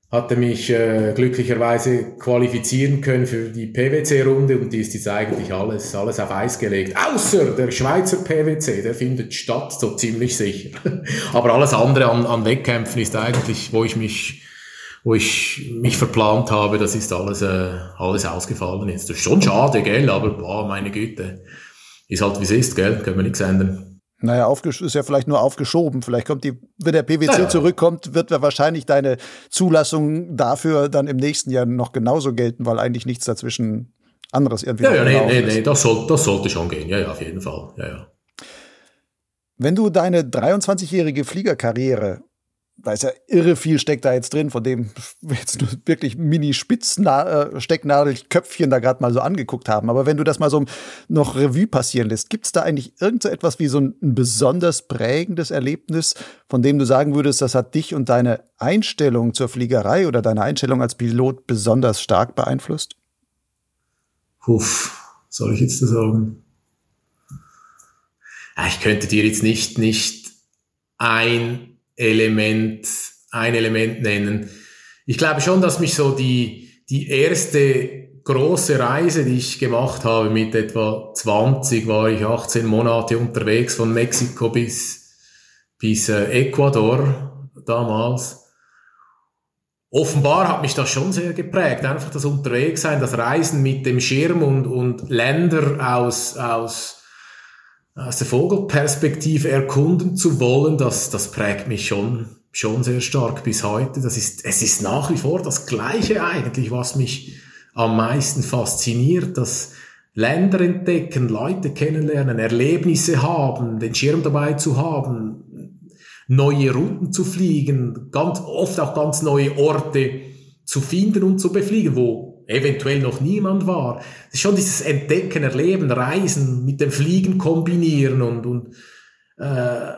hatte mich äh, glücklicherweise qualifizieren können für die PwC-Runde und die ist jetzt eigentlich alles, alles auf Eis gelegt. Außer der Schweizer PwC, der findet statt, so ziemlich sicher. Aber alles andere an, an Wettkämpfen ist eigentlich, wo ich mich wo ich mich verplant habe, das ist alles, äh, alles ausgefallen jetzt. Das ist schon schade, gell, aber boah, meine Güte. Ist halt wie es ist, gell, können wir nichts ändern. Naja, ist ja vielleicht nur aufgeschoben. Vielleicht kommt die, wenn der PwC naja. zurückkommt, wird wahrscheinlich deine Zulassung dafür dann im nächsten Jahr noch genauso gelten, weil eigentlich nichts dazwischen anderes irgendwie. Ja, ja, nee, nee, nee, das, soll, das sollte schon gehen. Ja, ja, auf jeden Fall. Ja, ja. Wenn du deine 23-jährige Fliegerkarriere da ist ja irre viel steckt da jetzt drin, von dem wir jetzt nur wirklich Mini-Spitz-Stecknadelköpfchen da gerade mal so angeguckt haben. Aber wenn du das mal so noch Revue passieren lässt, gibt es da eigentlich irgend so etwas wie so ein, besonders prägendes Erlebnis, von dem du sagen würdest, das hat dich und deine Einstellung zur Fliegerei oder deine Einstellung als Pilot besonders stark beeinflusst? Puff, soll ich jetzt das sagen? Ich könnte dir jetzt nicht, nicht ein Element, ein Element nennen. Ich glaube schon, dass mich so die, die erste große Reise, die ich gemacht habe, mit etwa 20 war ich 18 Monate unterwegs von Mexiko bis, bis äh, Ecuador damals. Offenbar hat mich das schon sehr geprägt. Einfach das Unterwegssein, das Reisen mit dem Schirm und, und Länder aus, aus aus der Vogelperspektive erkunden zu wollen, das, das prägt mich schon, schon sehr stark bis heute. Das ist, es ist nach wie vor das Gleiche eigentlich, was mich am meisten fasziniert, dass Länder entdecken, Leute kennenlernen, Erlebnisse haben, den Schirm dabei zu haben, neue Routen zu fliegen, ganz oft auch ganz neue Orte zu finden und zu befliegen, wo eventuell noch niemand war. Das ist schon dieses Entdecken, Erleben, Reisen, mit dem Fliegen kombinieren und, und äh,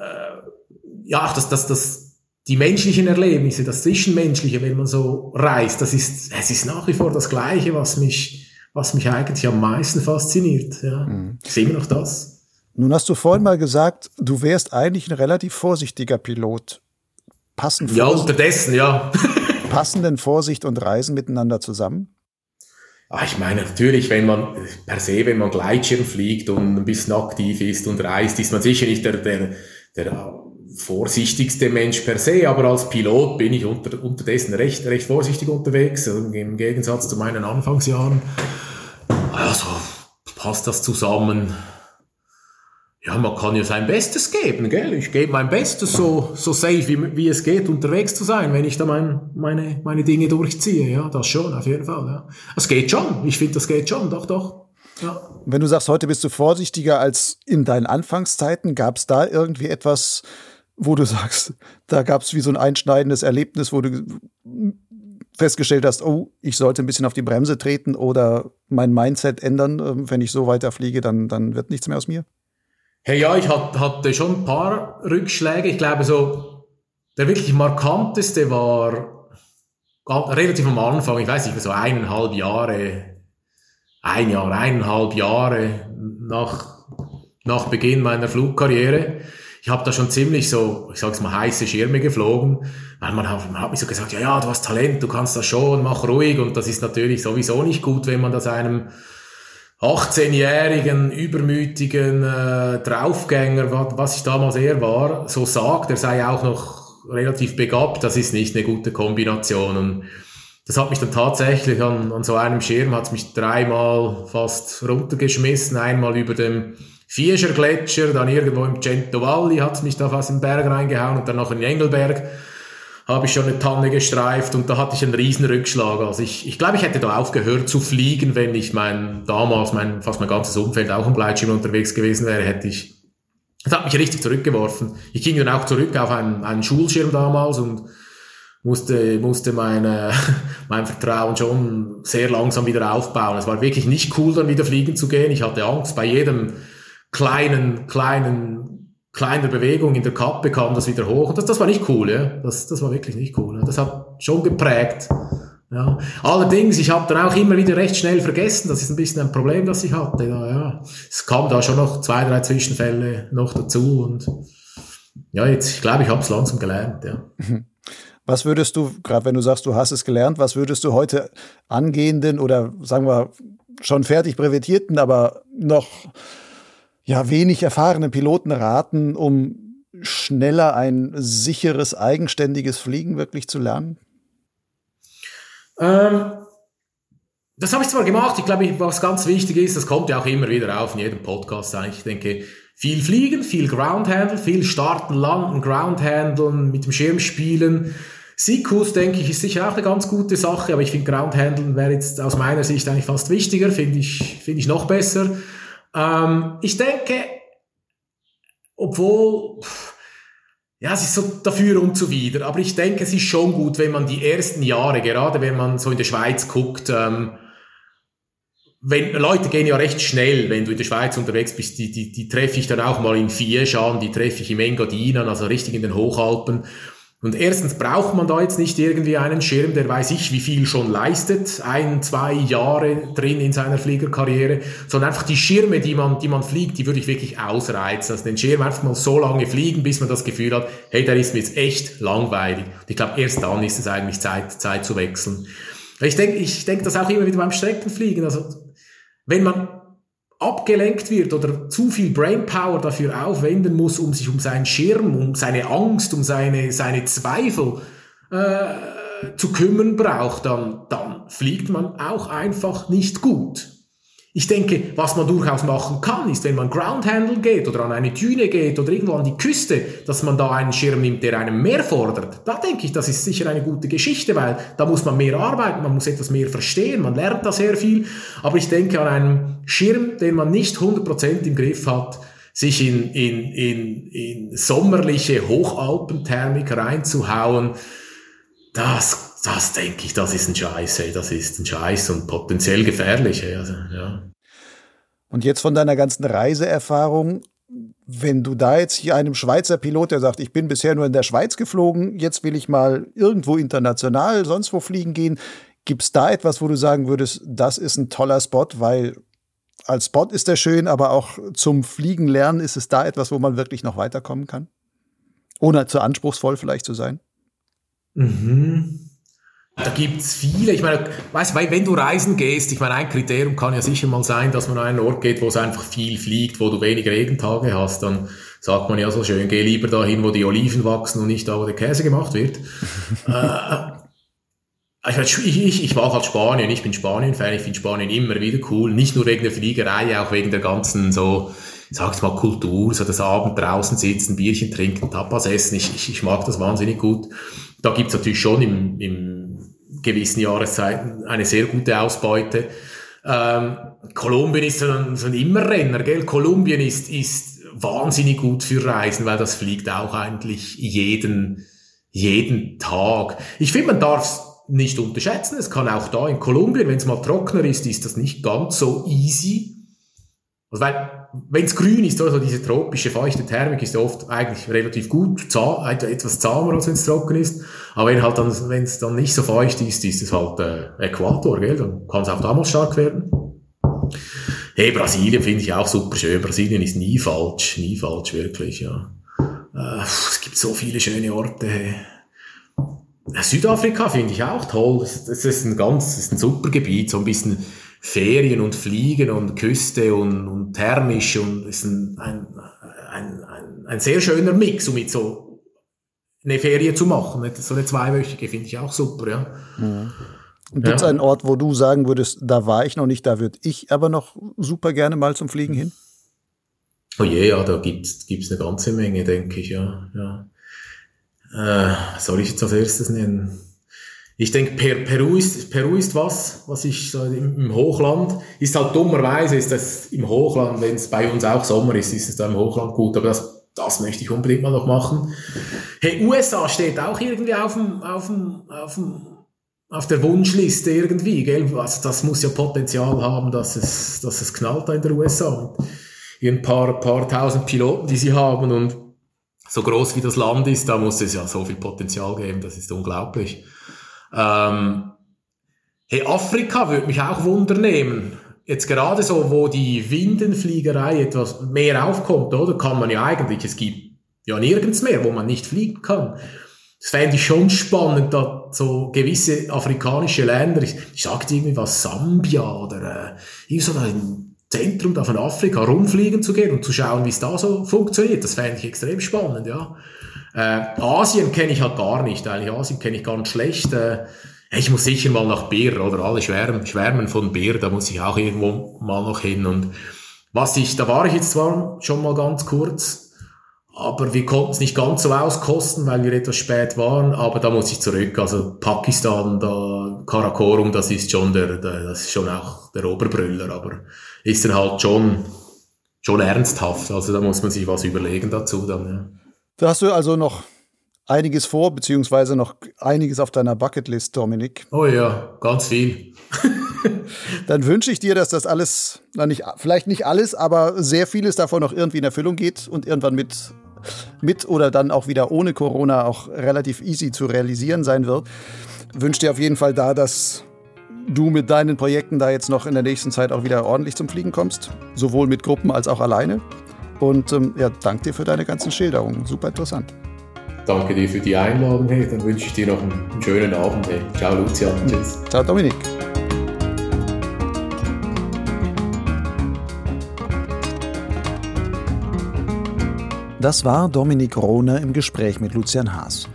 ja, das, das, das, die menschlichen Erlebnisse, das Zwischenmenschliche, wenn man so reist, das ist, es ist nach wie vor das Gleiche, was mich, was mich eigentlich am meisten fasziniert. Ja. Mhm. Ist immer noch das. Nun hast du vorhin mal gesagt, du wärst eigentlich ein relativ vorsichtiger Pilot. Passen ja, unterdessen, ja. passen denn Vorsicht und Reisen miteinander zusammen? Ah, ich meine, natürlich, wenn man per se, wenn man Gleitschirm fliegt und ein bisschen aktiv ist und reist, ist man sicher nicht der, der, der vorsichtigste Mensch per se, aber als Pilot bin ich unter, unterdessen recht, recht vorsichtig unterwegs, im Gegensatz zu meinen Anfangsjahren. Also passt das zusammen ja, man kann ja sein Bestes geben, gell? Ich gebe mein Bestes, so, so safe wie, wie es geht, unterwegs zu sein, wenn ich da mein, meine, meine Dinge durchziehe. Ja, das schon, auf jeden Fall. Ja. Es geht schon. Ich finde, das geht schon. Doch, doch. Ja. Wenn du sagst, heute bist du vorsichtiger als in deinen Anfangszeiten, gab es da irgendwie etwas, wo du sagst, da gab es wie so ein einschneidendes Erlebnis, wo du festgestellt hast, oh, ich sollte ein bisschen auf die Bremse treten oder mein Mindset ändern, ähm, wenn ich so weiterfliege, dann, dann wird nichts mehr aus mir? Hey, ja, ich hatte schon ein paar Rückschläge. Ich glaube, so der wirklich markanteste war relativ am Anfang, ich weiß nicht, so eineinhalb Jahre, ein Jahr, eineinhalb Jahre nach, nach Beginn meiner Flugkarriere. Ich habe da schon ziemlich so, ich sag's mal, heiße Schirme geflogen, weil man hat, man hat mir so gesagt, ja, ja, du hast Talent, du kannst das schon, mach ruhig und das ist natürlich sowieso nicht gut, wenn man das einem 18-jährigen, übermütigen äh, Draufgänger, was ich damals eher war, so sagt, er sei auch noch relativ begabt, das ist nicht eine gute Kombination. Und das hat mich dann tatsächlich an, an so einem Schirm, hat mich dreimal fast runtergeschmissen, einmal über dem Vierscher Gletscher, dann irgendwo im Cento Valli hat mich da fast den Berg reingehauen und dann noch in Engelberg habe ich schon eine Tanne gestreift und da hatte ich einen riesen Rückschlag. Also ich, ich glaube, ich hätte da aufgehört zu fliegen, wenn ich mein, damals mein, fast mein ganzes Umfeld auch im Gleitschirm unterwegs gewesen wäre, hätte ich, das hat mich richtig zurückgeworfen. Ich ging dann auch zurück auf einen, einen Schulschirm damals und musste, musste meine, mein Vertrauen schon sehr langsam wieder aufbauen. Es war wirklich nicht cool, dann wieder fliegen zu gehen. Ich hatte Angst bei jedem kleinen, kleinen kleiner Bewegung in der Kappe kam das wieder hoch. Und das, das war nicht cool, ja. Das, das war wirklich nicht cool. Das hat schon geprägt. Ja. Allerdings, ich habe dann auch immer wieder recht schnell vergessen, das ist ein bisschen ein Problem, das ich hatte. Da, ja. Es kam da schon noch zwei, drei Zwischenfälle noch dazu und ja, jetzt, ich glaube, ich habe es langsam gelernt. Ja. Was würdest du, gerade wenn du sagst, du hast es gelernt, was würdest du heute angehenden oder sagen wir schon fertig brevetierten, aber noch ja, wenig erfahrenen Piloten raten, um schneller ein sicheres, eigenständiges Fliegen wirklich zu lernen? Ähm, das habe ich zwar gemacht, ich glaube, was ganz wichtig ist, das kommt ja auch immer wieder auf in jedem Podcast eigentlich. Ich denke, viel fliegen, viel Groundhandle, viel starten, landen, Groundhandeln, mit dem Schirm spielen, Sikus, denke ich, ist sicher auch eine ganz gute Sache, aber ich finde Groundhandeln wäre jetzt aus meiner Sicht eigentlich fast wichtiger, finde ich, finde ich noch besser. Ähm, ich denke, obwohl, ja, es ist so dafür und zuwider, aber ich denke, es ist schon gut, wenn man die ersten Jahre, gerade wenn man so in der Schweiz guckt, ähm, wenn, Leute gehen ja recht schnell, wenn du in der Schweiz unterwegs bist, die, die, die treffe ich dann auch mal in Fieschi an, die treffe ich im Engadin an, also richtig in den Hochalpen. Und erstens braucht man da jetzt nicht irgendwie einen Schirm, der weiß ich, wie viel schon leistet, ein, zwei Jahre drin in seiner Fliegerkarriere, sondern einfach die Schirme, die man, die man fliegt, die würde ich wirklich ausreizen. Also den Schirm einfach mal so lange fliegen, bis man das Gefühl hat, hey, der ist mir jetzt echt langweilig. Und ich glaube, erst dann ist es eigentlich Zeit, Zeit zu wechseln. Ich denke, ich denke das auch immer wieder beim Streckenfliegen. Also, wenn man abgelenkt wird oder zu viel Brainpower dafür aufwenden muss, um sich um seinen Schirm, um seine Angst, um seine, seine Zweifel äh, zu kümmern braucht, dann, dann fliegt man auch einfach nicht gut. Ich denke, was man durchaus machen kann, ist, wenn man Groundhandle geht oder an eine Düne geht oder irgendwo an die Küste, dass man da einen Schirm nimmt, der einem mehr fordert. Da denke ich, das ist sicher eine gute Geschichte, weil da muss man mehr arbeiten, man muss etwas mehr verstehen, man lernt da sehr viel. Aber ich denke an einen Schirm, den man nicht 100% im Griff hat, sich in, in, in, in sommerliche Hochalpenthermik reinzuhauen, das das denke ich, das ist ein Scheiß, ey, das ist ein Scheiß und potenziell gefährlich. Ey, also, ja. Und jetzt von deiner ganzen Reiseerfahrung, wenn du da jetzt hier einem Schweizer Pilot, der sagt, ich bin bisher nur in der Schweiz geflogen, jetzt will ich mal irgendwo international, sonst wo fliegen gehen, gibt es da etwas, wo du sagen würdest, das ist ein toller Spot, weil als Spot ist der schön, aber auch zum Fliegen lernen ist es da etwas, wo man wirklich noch weiterkommen kann? Ohne zu anspruchsvoll vielleicht zu sein? Mhm. Da gibt's viele. Ich meine, weißt, weil wenn du reisen gehst, ich meine, ein Kriterium kann ja sicher mal sein, dass man an einen Ort geht, wo es einfach viel fliegt, wo du weniger Regentage hast. Dann sagt man ja so schön, geh lieber dahin, wo die Oliven wachsen und nicht da, wo der Käse gemacht wird. äh, ich, ich, ich mag halt Spanien, ich bin Spanien-Fan, ich finde Spanien immer wieder cool. Nicht nur wegen der Fliegerei, auch wegen der ganzen so, sag's mal, Kultur, so das Abend draußen sitzen, Bierchen trinken, Tapas essen. Ich, ich, ich mag das wahnsinnig gut. Da gibt's natürlich schon im, im gewissen Jahreszeiten eine sehr gute Ausbeute. Ähm, Kolumbien ist so ein, so ein Immerrenner, gell? Kolumbien ist, ist wahnsinnig gut für Reisen, weil das fliegt auch eigentlich jeden, jeden Tag. Ich finde, man darf es nicht unterschätzen. Es kann auch da in Kolumbien, wenn es mal trockener ist, ist das nicht ganz so easy. Also weil wenn es grün ist, also diese tropische feuchte Thermik ist oft eigentlich relativ gut, zahm, etwas zahmer als wenn es trocken ist. Aber wenn halt dann, wenn es dann nicht so feucht ist, ist es halt äh, Äquator, gell? Dann kann es auch damals stark werden. Hey, Brasilien finde ich auch super schön. Brasilien ist nie falsch, nie falsch, wirklich, ja. Äh, es gibt so viele schöne Orte. Hey. Südafrika finde ich auch toll. Das ist ein ganz, das ist ein super Gebiet, so ein bisschen Ferien und Fliegen und Küste und, und thermisch und ist ein, ein, ein, ein, ein sehr schöner Mix, um mit so eine Ferie zu machen. So eine zweiwöchige finde ich auch super, ja. Mhm. Und gibt es ja. einen Ort, wo du sagen würdest, da war ich noch nicht, da würde ich aber noch super gerne mal zum Fliegen hin? Oh je, ja, da gibt's gibt's eine ganze Menge, denke ich, ja. ja. Äh, soll ich jetzt als erstes nennen? Ich denke, per, Peru, ist, Peru ist was, was ich so im, Hochland, ist halt dummerweise, ist das im Hochland, wenn es bei uns auch Sommer ist, ist es da im Hochland gut, aber das, das möchte ich unbedingt mal noch machen. Hey, USA steht auch irgendwie auf dem, auf dem, auf dem, auf der Wunschliste irgendwie, gell? Also das muss ja Potenzial haben, dass es, dass es knallt da in der USA. Und ein paar, paar tausend Piloten, die sie haben und so groß wie das Land ist, da muss es ja so viel Potenzial geben, das ist unglaublich. Ähm, hey, Afrika würde mich auch wundernehmen. Jetzt gerade so, wo die Windenfliegerei etwas mehr aufkommt, oder? Kann man ja eigentlich, es gibt ja nirgends mehr, wo man nicht fliegen kann. Das fände ich schon spannend, da so gewisse afrikanische Länder, ich, ich sagte irgendwie was, Sambia oder äh, so ein Zentrum da von Afrika rumfliegen zu gehen und zu schauen, wie es da so funktioniert. Das fände ich extrem spannend, ja. Äh, Asien kenne ich halt gar nicht, eigentlich Asien kenne ich ganz schlecht. Äh, ich muss sicher mal nach Bär oder alle schwärmen, schwärmen von Bär, da muss ich auch irgendwo mal noch hin. Und was ich, da war ich jetzt zwar schon mal ganz kurz, aber wir konnten es nicht ganz so auskosten, weil wir etwas spät waren, aber da muss ich zurück. Also Pakistan, da Karakorum, das ist schon der, der das ist schon auch der Oberbrüller, aber ist dann halt schon, schon ernsthaft. Also da muss man sich was überlegen dazu dann, ja. Da hast du also noch einiges vor, beziehungsweise noch einiges auf deiner Bucketlist, Dominik. Oh ja, ganz viel. Dann wünsche ich dir, dass das alles, na nicht, vielleicht nicht alles, aber sehr vieles davon noch irgendwie in Erfüllung geht und irgendwann mit mit oder dann auch wieder ohne Corona auch relativ easy zu realisieren sein wird. Wünsche dir auf jeden Fall da, dass du mit deinen Projekten da jetzt noch in der nächsten Zeit auch wieder ordentlich zum Fliegen kommst, sowohl mit Gruppen als auch alleine. Und ähm, ja, danke dir für deine ganzen Schilderungen. Super interessant. Danke dir für die Einladung. Hey, dann wünsche ich dir noch einen schönen Abend. Hey. Ciao, Lucian. Tschüss. Ciao, Dominik. Das war Dominik Rohner im Gespräch mit Lucian Haas.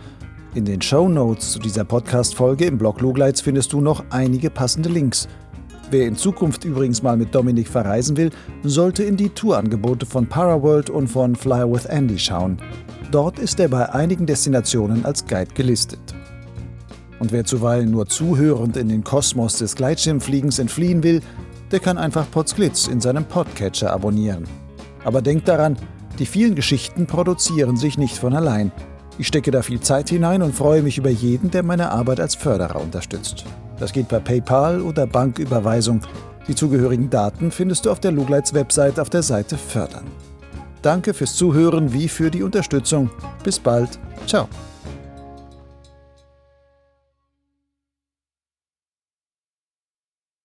In den Show Notes zu dieser Podcast-Folge im Blog Lugleits findest du noch einige passende Links. Wer in Zukunft übrigens mal mit Dominik verreisen will, sollte in die Tourangebote von Paraworld und von Fly with Andy schauen. Dort ist er bei einigen Destinationen als Guide gelistet. Und wer zuweilen nur zuhörend in den Kosmos des Gleitschirmfliegens entfliehen will, der kann einfach Potsglitz in seinem Podcatcher abonnieren. Aber denkt daran, die vielen Geschichten produzieren sich nicht von allein. Ich stecke da viel Zeit hinein und freue mich über jeden, der meine Arbeit als Förderer unterstützt. Das geht per PayPal oder Banküberweisung. Die zugehörigen Daten findest du auf der Lugleits Website auf der Seite Fördern. Danke fürs Zuhören wie für die Unterstützung. Bis bald. Ciao.